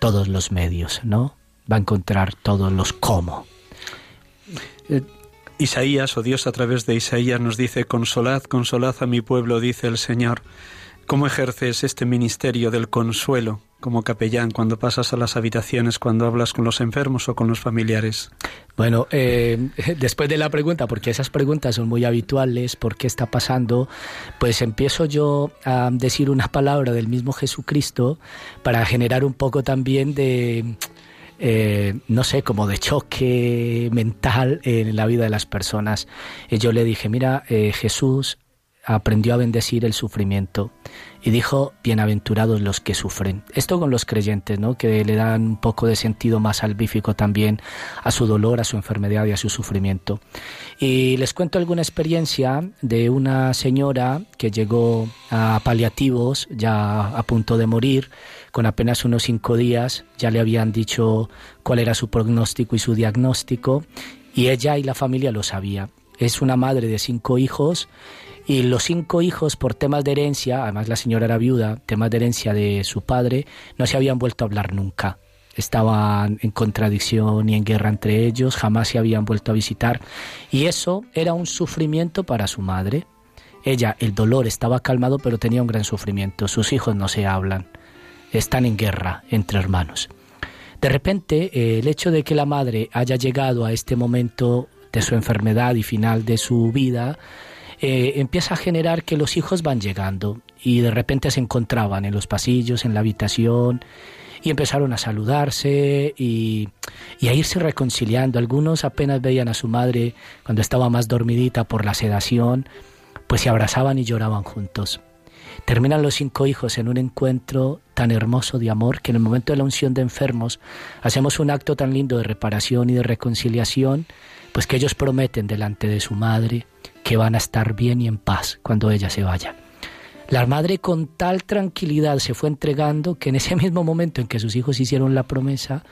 Speaker 4: todos los medios, ¿no? Va a encontrar todos los cómo.
Speaker 3: Eh, Isaías, o Dios a través de Isaías nos dice, consolad, consolad a mi pueblo, dice el Señor. ¿Cómo ejerces este ministerio del consuelo como capellán cuando pasas a las habitaciones, cuando hablas con los enfermos o con los familiares?
Speaker 4: Bueno, eh, después de la pregunta, porque esas preguntas son muy habituales, ¿por qué está pasando? Pues empiezo yo a decir una palabra del mismo Jesucristo para generar un poco también de... Eh, no sé, como de choque mental en la vida de las personas. Eh, yo le dije, mira, Jesús aprendió a bendecir el sufrimiento y dijo, bienaventurados los que sufren. Esto con los creyentes, ¿no? que le dan un poco de sentido más salvífico también a su dolor, a su enfermedad y a su sufrimiento. Y les cuento alguna experiencia de una señora que llegó a paliativos, ya a punto de morir, con apenas unos cinco días, ya le habían dicho cuál era su pronóstico y su diagnóstico, y ella y la familia lo sabía. Es una madre de cinco hijos y los cinco hijos, por temas de herencia, además la señora era viuda, temas de herencia de su padre, no se habían vuelto a hablar nunca. Estaban en contradicción y en guerra entre ellos, jamás se habían vuelto a visitar. Y eso era un sufrimiento para su madre. Ella, el dolor estaba calmado, pero tenía un gran sufrimiento. Sus hijos no se hablan. Están en guerra entre hermanos. De repente, eh, el hecho de que la madre haya llegado a este momento de su enfermedad y final de su vida, eh, empieza a generar que los hijos van llegando y de repente se encontraban en los pasillos, en la habitación y empezaron a saludarse y, y, a irse reconciliando. Algunos apenas veían a su madre cuando estaba más dormidita por la sedación, pues se abrazaban y lloraban juntos. Terminan los cinco hijos en un encuentro tan hermoso de amor que en el momento de la unción de enfermos hacemos un acto tan lindo de reparación y de reconciliación, pues que ellos prometen delante de su madre que van a estar bien y en paz cuando ella se vaya. La madre con tal tranquilidad se fue entregando que en ese mismo momento en que sus hijos hicieron la promesa,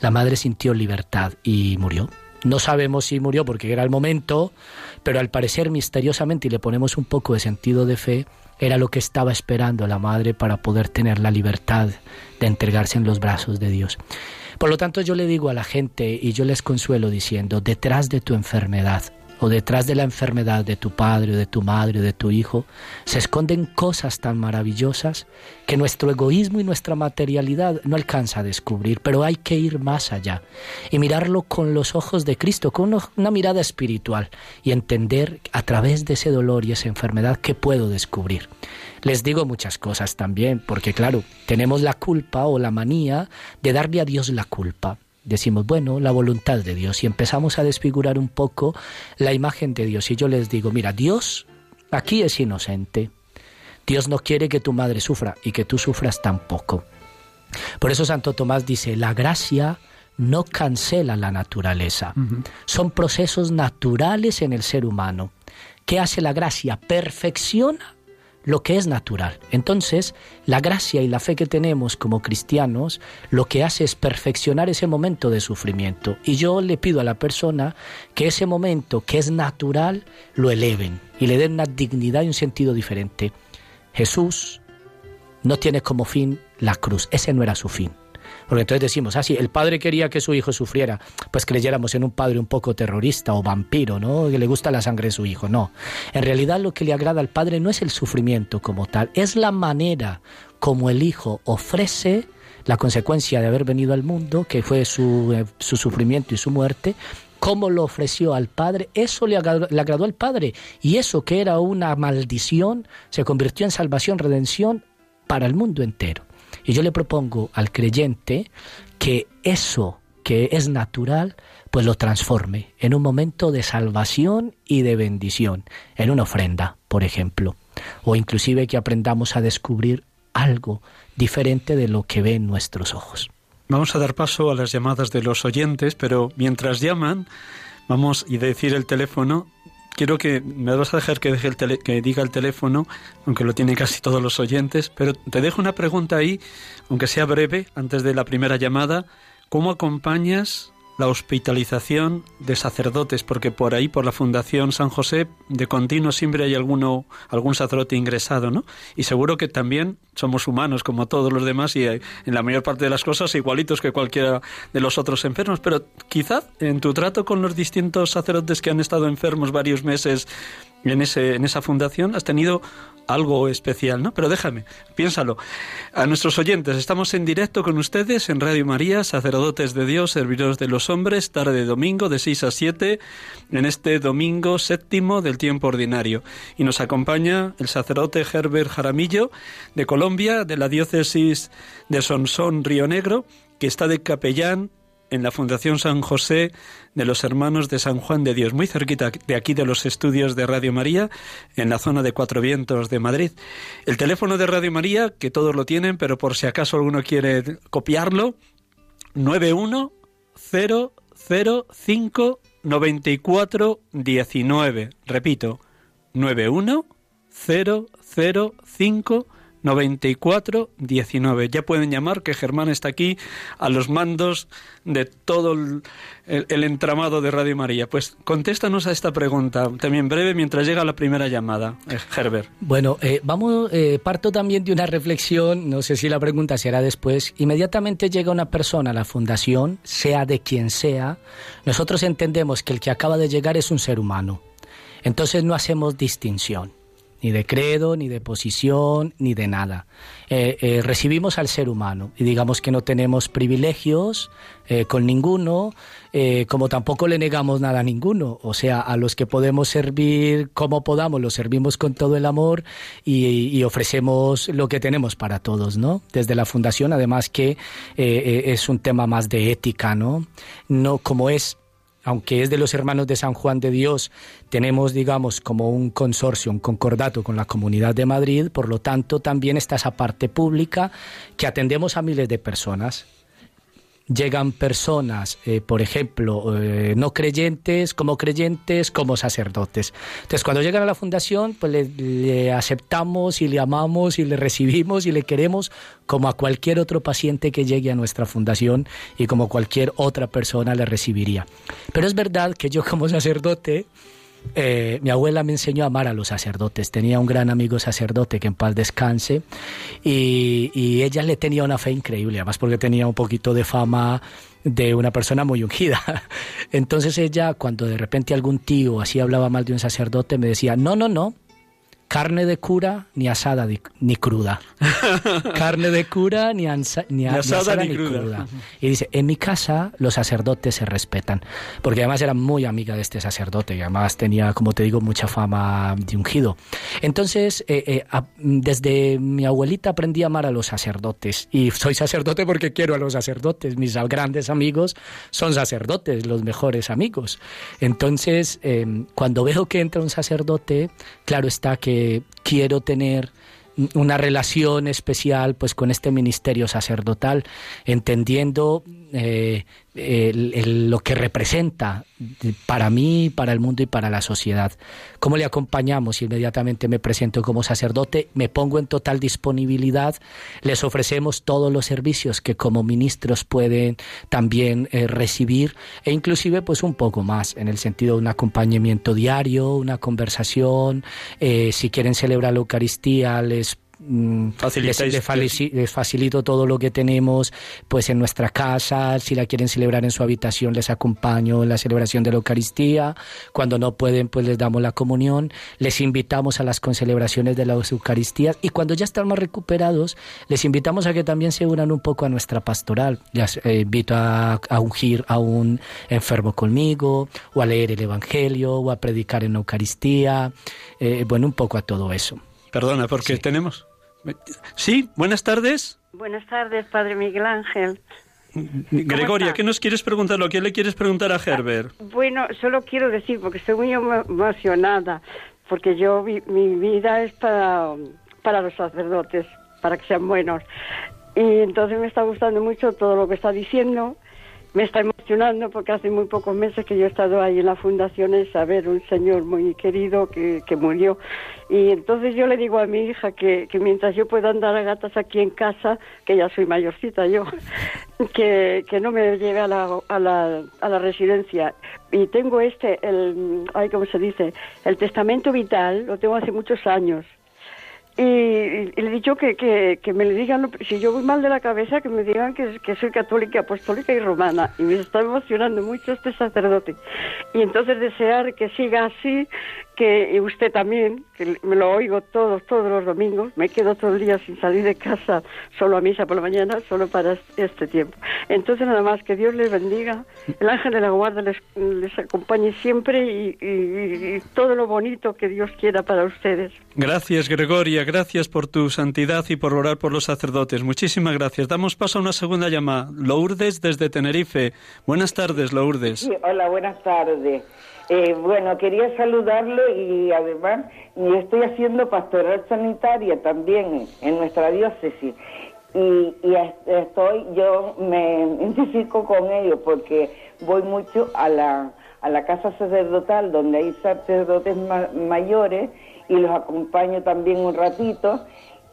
Speaker 4: la madre sintió libertad y murió. No sabemos si murió porque era el momento, pero al parecer misteriosamente, y le ponemos un poco de sentido de fe, era lo que estaba esperando la madre para poder tener la libertad de entregarse en los brazos de Dios. Por lo tanto, yo le digo a la gente y yo les consuelo diciendo, detrás de tu enfermedad o detrás de la enfermedad de tu padre o de tu madre o de tu hijo, se esconden cosas tan maravillosas que nuestro egoísmo y nuestra materialidad no alcanza a descubrir, pero hay que ir más allá y mirarlo con los ojos de Cristo, con una mirada espiritual y entender a través de ese dolor y esa enfermedad qué puedo descubrir. Les digo muchas cosas también, porque claro, tenemos la culpa o la manía de darle a Dios la culpa decimos, bueno, la voluntad de Dios y empezamos a desfigurar un poco la imagen de Dios. Y yo les digo, mira, Dios aquí es inocente. Dios no quiere que tu madre sufra y que tú sufras tampoco. Por eso Santo Tomás dice, la gracia no cancela la naturaleza. Son procesos naturales en el ser humano. ¿Qué hace la gracia? Perfecciona lo que es natural. Entonces, la gracia y la fe que tenemos como cristianos lo que hace es perfeccionar ese momento de sufrimiento. Y yo le pido a la persona que ese momento que es natural lo eleven y le den una dignidad y un sentido diferente. Jesús no tiene como fin la cruz, ese no era su fin. Porque entonces decimos, ah, sí, el padre quería que su hijo sufriera, pues creyéramos en un padre un poco terrorista o vampiro, ¿no? Que le gusta la sangre de su hijo. No. En realidad lo que le agrada al padre no es el sufrimiento como tal, es la manera como el hijo ofrece la consecuencia de haber venido al mundo, que fue su, eh, su sufrimiento y su muerte, cómo lo ofreció al Padre, eso le le agradó, al Padre. Y eso que era una maldición se convirtió en salvación, redención para el mundo entero. Y yo le propongo al creyente que eso que es natural, pues lo transforme en un momento de salvación y de bendición, en una ofrenda, por ejemplo, o inclusive que aprendamos a descubrir algo diferente de lo que ven nuestros ojos.
Speaker 3: Vamos a dar paso a las llamadas de los oyentes, pero mientras llaman, vamos a decir el teléfono quiero que me vas a dejar que, deje el que diga el teléfono, aunque lo tienen casi todos los oyentes, pero te dejo una pregunta ahí, aunque sea breve, antes de la primera llamada. ¿Cómo acompañas la hospitalización de sacerdotes, porque por ahí, por la Fundación San José, de continuo siempre hay alguno, algún sacerdote ingresado, ¿no? Y seguro que también somos humanos como todos los demás y en la mayor parte de las cosas igualitos que cualquiera de los otros enfermos, pero quizás en tu trato con los distintos sacerdotes que han estado enfermos varios meses en, ese, en esa fundación, has tenido algo especial, ¿no? Pero déjame, piénsalo. A nuestros oyentes, estamos en directo con ustedes en Radio María, sacerdotes de Dios, servidores de los hombres, tarde de domingo de 6 a 7, en este domingo séptimo del tiempo ordinario. Y nos acompaña el sacerdote Herbert Jaramillo de Colombia, de la diócesis de Sonsón, Río Negro, que está de capellán en la Fundación San José de los Hermanos de San Juan de Dios, muy cerquita de aquí de los estudios de Radio María, en la zona de Cuatro Vientos de Madrid. El teléfono de Radio María, que todos lo tienen, pero por si acaso alguno quiere copiarlo, 91005 9419. Repito, 91005 94 19. Ya pueden llamar que Germán está aquí a los mandos de todo el, entramado de Radio María. Pues contéstanos a esta pregunta, también breve, mientras llega la primera llamada. Eh, Herbert.
Speaker 4: Bueno, eh, vamos, eh, parto también de una reflexión, no sé si la pregunta será después. Inmediatamente llega una persona a la fundación, sea de quien sea, nosotros entendemos que el que acaba de llegar es un ser humano. Entonces no hacemos distinción ni de credo, ni de posición, ni de nada. Eh, eh, recibimos al ser humano y digamos que no tenemos privilegios eh, con ninguno, como tampoco le negamos nada a ninguno. O sea, a los que podemos servir como podamos, los servimos con todo el amor y, y ofrecemos lo que tenemos para todos, ¿no? Desde la fundación, además que es un tema más de ética, ¿no? No como es aunque es de los hermanos de San Juan de Dios, tenemos, digamos, como un consorcio, un concordato con la Comunidad de Madrid, por lo tanto, también está esa parte pública que atendemos a miles de personas llegan personas, eh, por ejemplo, eh, no creyentes, como creyentes, como sacerdotes. Entonces, cuando llegan a la fundación, pues le, aceptamos y le amamos y le recibimos y le queremos como a cualquier otro paciente que llegue a nuestra fundación y como cualquier otra persona le recibiría. Pero es verdad que yo como sacerdote, eh, mi abuela me enseñó a amar a los sacerdotes. Tenía un gran amigo sacerdote que en paz descanse y, ella le tenía una fe increíble, además porque tenía un poquito de fama de una persona muy ungida. Entonces ella, cuando de repente algún tío así hablaba mal de un sacerdote, me decía, no, no, no, carne de cura ni asada ni cruda. carne de cura ni, ni, asada, ni, cruda. Y dice, en mi casa los sacerdotes se respetan, porque además era muy amiga de este sacerdote y además tenía, como te digo, mucha fama de ungido. Entonces, eh, eh, desde mi abuelita aprendí a amar a los sacerdotes y soy sacerdote porque quiero a los sacerdotes. Mis grandes amigos son sacerdotes, los mejores amigos. Entonces, em, cuando veo que entra un sacerdote, claro está que quiero tener una relación especial pues con este ministerio sacerdotal, entendiendo eh, lo que representa para mí, para el mundo y para la sociedad. ¿Cómo le acompañamos? Inmediatamente me presento como sacerdote, me pongo en total disponibilidad, les ofrecemos todos los servicios que como ministros pueden también eh, recibir e inclusive pues un poco más en el sentido de un acompañamiento diario, una conversación, eh, si quieren celebrar la Eucaristía les Mm, les, facilito todo lo que tenemos pues en nuestra casa, si la quieren celebrar en su habitación les acompaño en la celebración de la Eucaristía, cuando no pueden pues les damos la comunión, les invitamos a las concelebraciones de las Eucaristías. Y cuando ya están más recuperados les invitamos a que también se unan un poco a nuestra pastoral, les eh, invito a, ungir a un enfermo conmigo o a leer el Evangelio o a predicar en la Eucaristía, eh, bueno un poco a todo eso.
Speaker 3: Perdona, porque tenemos Sí, buenas tardes.
Speaker 5: Buenas tardes, Padre Miguel Ángel.
Speaker 3: Gregoria, ¿qué nos quieres preguntar? ¿Lo que le quieres preguntar a Herbert?
Speaker 5: Bueno, solo quiero decir, porque estoy muy emocionada, porque yo, mi vida es para, para los sacerdotes, para que sean buenos. Y entonces me está gustando mucho todo lo que está diciendo me está emocionando porque hace muy pocos meses que yo he estado ahí en la fundación a ver un señor muy querido que, que murió. Y entonces yo le digo a mi hija que, que, mientras yo pueda andar a gatas aquí en casa, que ya soy mayorcita yo, que, que no me lleve a la, a, la, a la residencia. Y tengo este, el, ay, ¿cómo se dice? El testamento vital, lo tengo hace muchos años. Y, le he dicho que, que, que, me le digan, si yo voy mal de la cabeza, que me digan que, que, soy católica, apostólica y romana. Y me está emocionando mucho este sacerdote. Y entonces desear que siga así, que y usted también, que me lo oigo todos, todos los domingos, me quedo todo el día sin salir de casa, solo a misa por la mañana, solo para este tiempo. Entonces nada más, que Dios les bendiga, el ángel de la guarda les, les acompañe siempre y, y, y todo lo bonito que Dios quiera para ustedes.
Speaker 3: Gracias, Gregoria, gracias por tu santidad y por orar por los sacerdotes. Muchísimas gracias. Damos paso a una segunda llamada. Lourdes desde Tenerife. Buenas tardes, Lourdes.
Speaker 6: Sí, hola, buenas tardes. Eh, bueno, quería saludarlo y además y estoy haciendo pastoral sanitaria también en nuestra diócesis. Y, y, estoy, yo me identifico con ellos porque voy mucho a la, a la casa sacerdotal donde hay sacerdotes ma mayores y los acompaño también un ratito.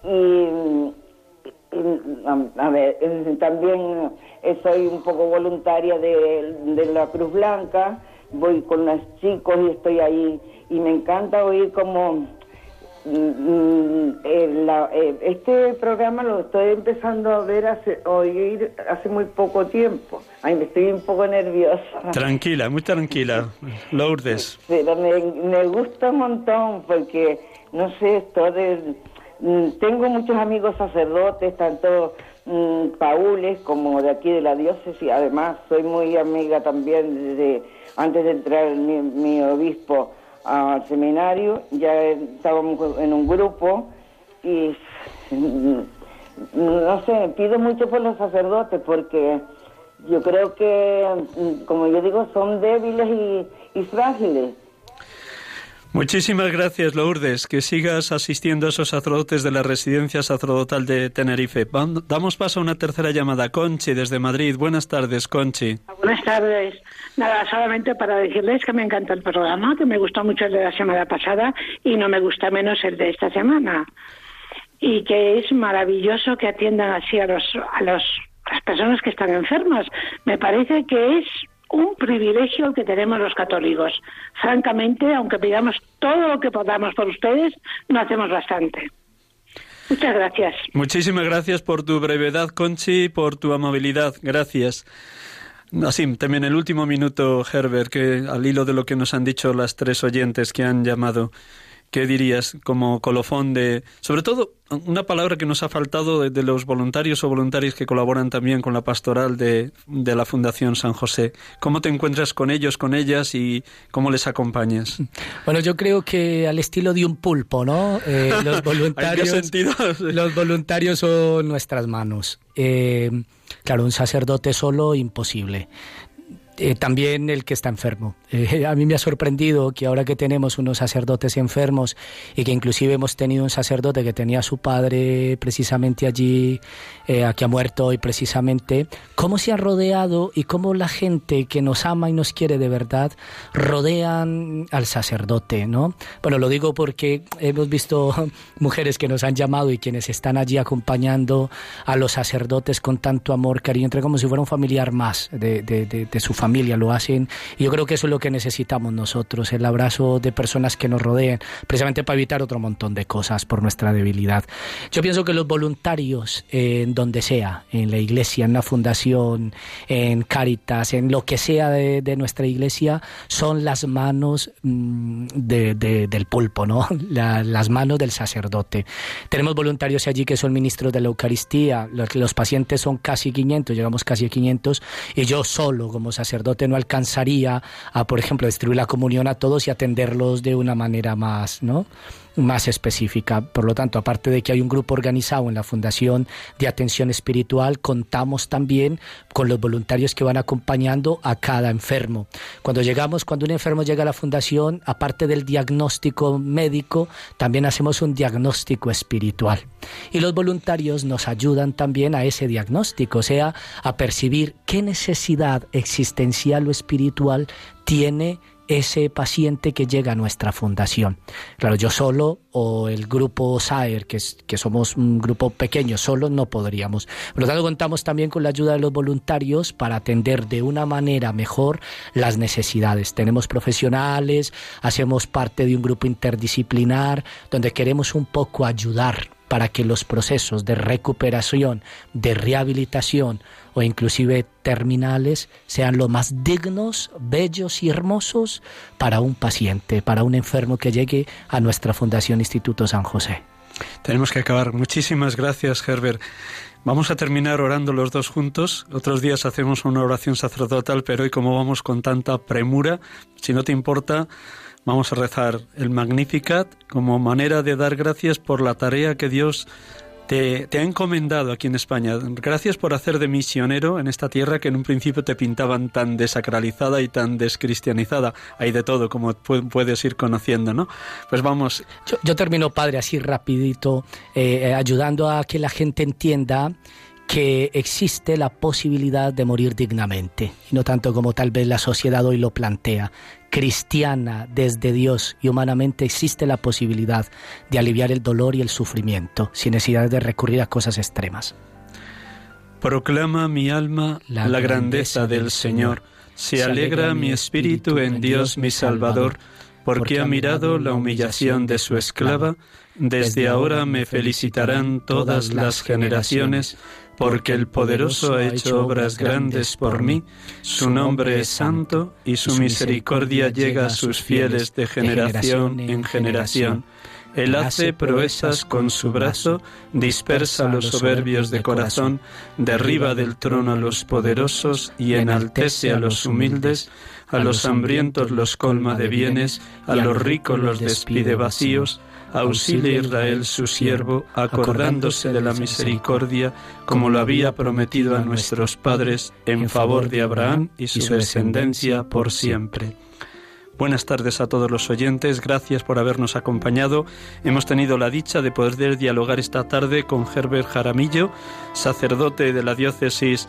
Speaker 6: Y, y a, ver, también soy un poco voluntaria de, de la Cruz Blanca voy con los chicos y estoy ahí. Y me encanta oír como este programa lo estoy empezando a ver hace oír hace muy poco tiempo. Ay me estoy un poco nerviosa.
Speaker 3: Tranquila muy tranquila Lourdes.
Speaker 6: Pero me, me gusta un montón porque no sé esto de tengo muchos amigos sacerdotes tanto mmm, paules como de aquí de la diócesis además soy muy amiga también de antes de entrar mi, mi obispo al seminario, ya estábamos en un grupo y no sé, pido mucho por los sacerdotes porque yo creo que, como yo digo, son débiles y frágiles.
Speaker 3: Muchísimas gracias, Lourdes. Que sigas asistiendo a esos sacerdotes de la residencia sacerdotal de Tenerife. Damos paso a una tercera llamada. Conchi, desde Madrid. Buenas tardes, Conchi.
Speaker 7: Buenas tardes. Nada, solamente para decirles que me encanta el programa, que me gustó mucho el de la semana pasada y no me gusta menos el de esta semana. Y que es maravilloso que atiendan así a los a los las personas que están enfermas. Me parece que es un privilegio el que tenemos los católicos. Francamente, aunque pidamos todo lo que podamos por ustedes, no hacemos bastante. Muchas gracias.
Speaker 3: Muchísimas gracias por tu brevedad, Conchi, por tu amabilidad. Gracias. Así, también el último minuto, Herbert, que al hilo de lo que nos han dicho las tres oyentes que han llamado, ¿Qué dirías como colofón de, sobre todo, una palabra que nos ha faltado de, de los voluntarios o voluntarias que colaboran también con la pastoral de, de, la Fundación San José? ¿Cómo te encuentras con ellos, con ellas y cómo les acompañas?
Speaker 4: Bueno, yo creo que al estilo de un pulpo, ¿no? Eh, los voluntarios,
Speaker 3: sentido?
Speaker 4: los voluntarios son nuestras manos. Eh, claro, un sacerdote solo imposible. Eh, también el que está enfermo. Eh, a mí me ha sorprendido que ahora que tenemos unos sacerdotes enfermos y que inclusive hemos tenido un sacerdote que tenía a su padre precisamente allí, eh, que ha muerto hoy precisamente, cómo se ha rodeado y cómo la gente que nos ama y nos quiere de verdad rodean al sacerdote, ¿no? Bueno, lo digo porque hemos visto mujeres que nos han llamado y quienes están allí acompañando a los sacerdotes con tanto amor, cariño, entre como si fuera un familiar más de, de, de su familia familia lo hacen. Y yo creo que eso es lo que necesitamos nosotros, el abrazo de personas que nos rodeen, precisamente para evitar otro montón de cosas por nuestra debilidad. Yo pienso que los voluntarios, eh, en donde sea, en la iglesia, en la fundación, en Cáritas, en lo que sea de, de nuestra iglesia, son las manos mmm, de, de, del pulpo, ¿no? La, las manos del sacerdote. Tenemos voluntarios allí que son ministros de la Eucaristía, los, los pacientes son casi 500, llegamos casi a 500, y yo solo como sacerdote sacerdote no alcanzaría a, por ejemplo, distribuir la comunión a todos y atenderlos de una manera más, ¿no? Más específica. Por lo tanto, aparte de que hay un grupo organizado en la Fundación de Atención Espiritual, contamos también con los voluntarios que van acompañando a cada enfermo. Cuando llegamos, cuando un enfermo llega a la Fundación, aparte del diagnóstico médico, también hacemos un diagnóstico espiritual. Y los voluntarios nos ayudan también a ese diagnóstico, o sea, a percibir qué necesidad existencial o espiritual tiene ese paciente que llega a nuestra fundación. Claro, yo solo o el grupo SAER, que, somos un grupo pequeño, solo no podríamos. Por lo tanto, contamos también con la ayuda de los voluntarios para atender de una manera mejor las necesidades. Tenemos profesionales, hacemos parte de un grupo interdisciplinar donde queremos un poco ayudar para que los procesos de recuperación, de rehabilitación o inclusive terminales sean lo más dignos, bellos y hermosos para un paciente, para un enfermo que llegue a nuestra Fundación Instituto San José.
Speaker 3: Tenemos que acabar. Muchísimas gracias, Herbert. Vamos a terminar orando los dos juntos. Otros días hacemos una oración sacerdotal, pero hoy como vamos con tanta premura, si no te importa, Vamos a rezar el Magnificat como manera de dar gracias por la tarea que Dios te, ha encomendado aquí en España. Gracias por hacer de misionero en esta tierra que en un principio te pintaban tan desacralizada y tan descristianizada. Hay de todo, como puedes ir conociendo, ¿no? Pues vamos.
Speaker 4: Yo, termino, padre, así rapidito, eh, ayudando a que la gente entienda que existe la posibilidad de morir dignamente, y no tanto como tal vez la sociedad hoy lo plantea. Cristiana, desde Dios y humanamente existe la posibilidad de aliviar el dolor y el sufrimiento, sin necesidad de recurrir a cosas extremas.
Speaker 3: Proclama mi alma la, grandeza, del Señor. Se alegra mi espíritu en Dios mi Salvador, porque ha mirado la humillación de su esclava. Desde ahora me felicitarán todas las generaciones porque el poderoso ha hecho obras grandes por mí, su nombre es santo y su misericordia llega a sus fieles de generación en generación. Él hace proezas con su brazo, dispersa los soberbios de corazón, derriba del trono a los poderosos y enaltece a los humildes, a los hambrientos los colma de bienes, a los ricos los despide vacíos, auxilia Israel su siervo, acordándose de la misericordia, como lo había prometido a nuestros padres, en favor de Abraham y su descendencia por siempre. Buenas tardes a todos los oyentes, gracias por habernos acompañado. Hemos tenido la dicha de poder dialogar esta tarde con Herbert Jaramillo, sacerdote de la diócesis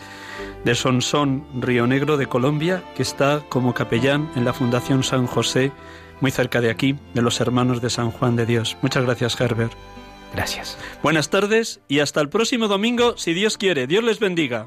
Speaker 3: de Sonsón, Río Negro de Colombia, que está como capellán en la Fundación San José muy cerca de aquí, de los hermanos de San Juan de Dios. Muchas gracias, Herbert.
Speaker 4: Gracias.
Speaker 3: Buenas tardes y hasta el próximo domingo, si Dios quiere. Dios les bendiga.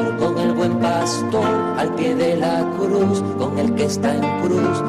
Speaker 1: con el que está en cruz,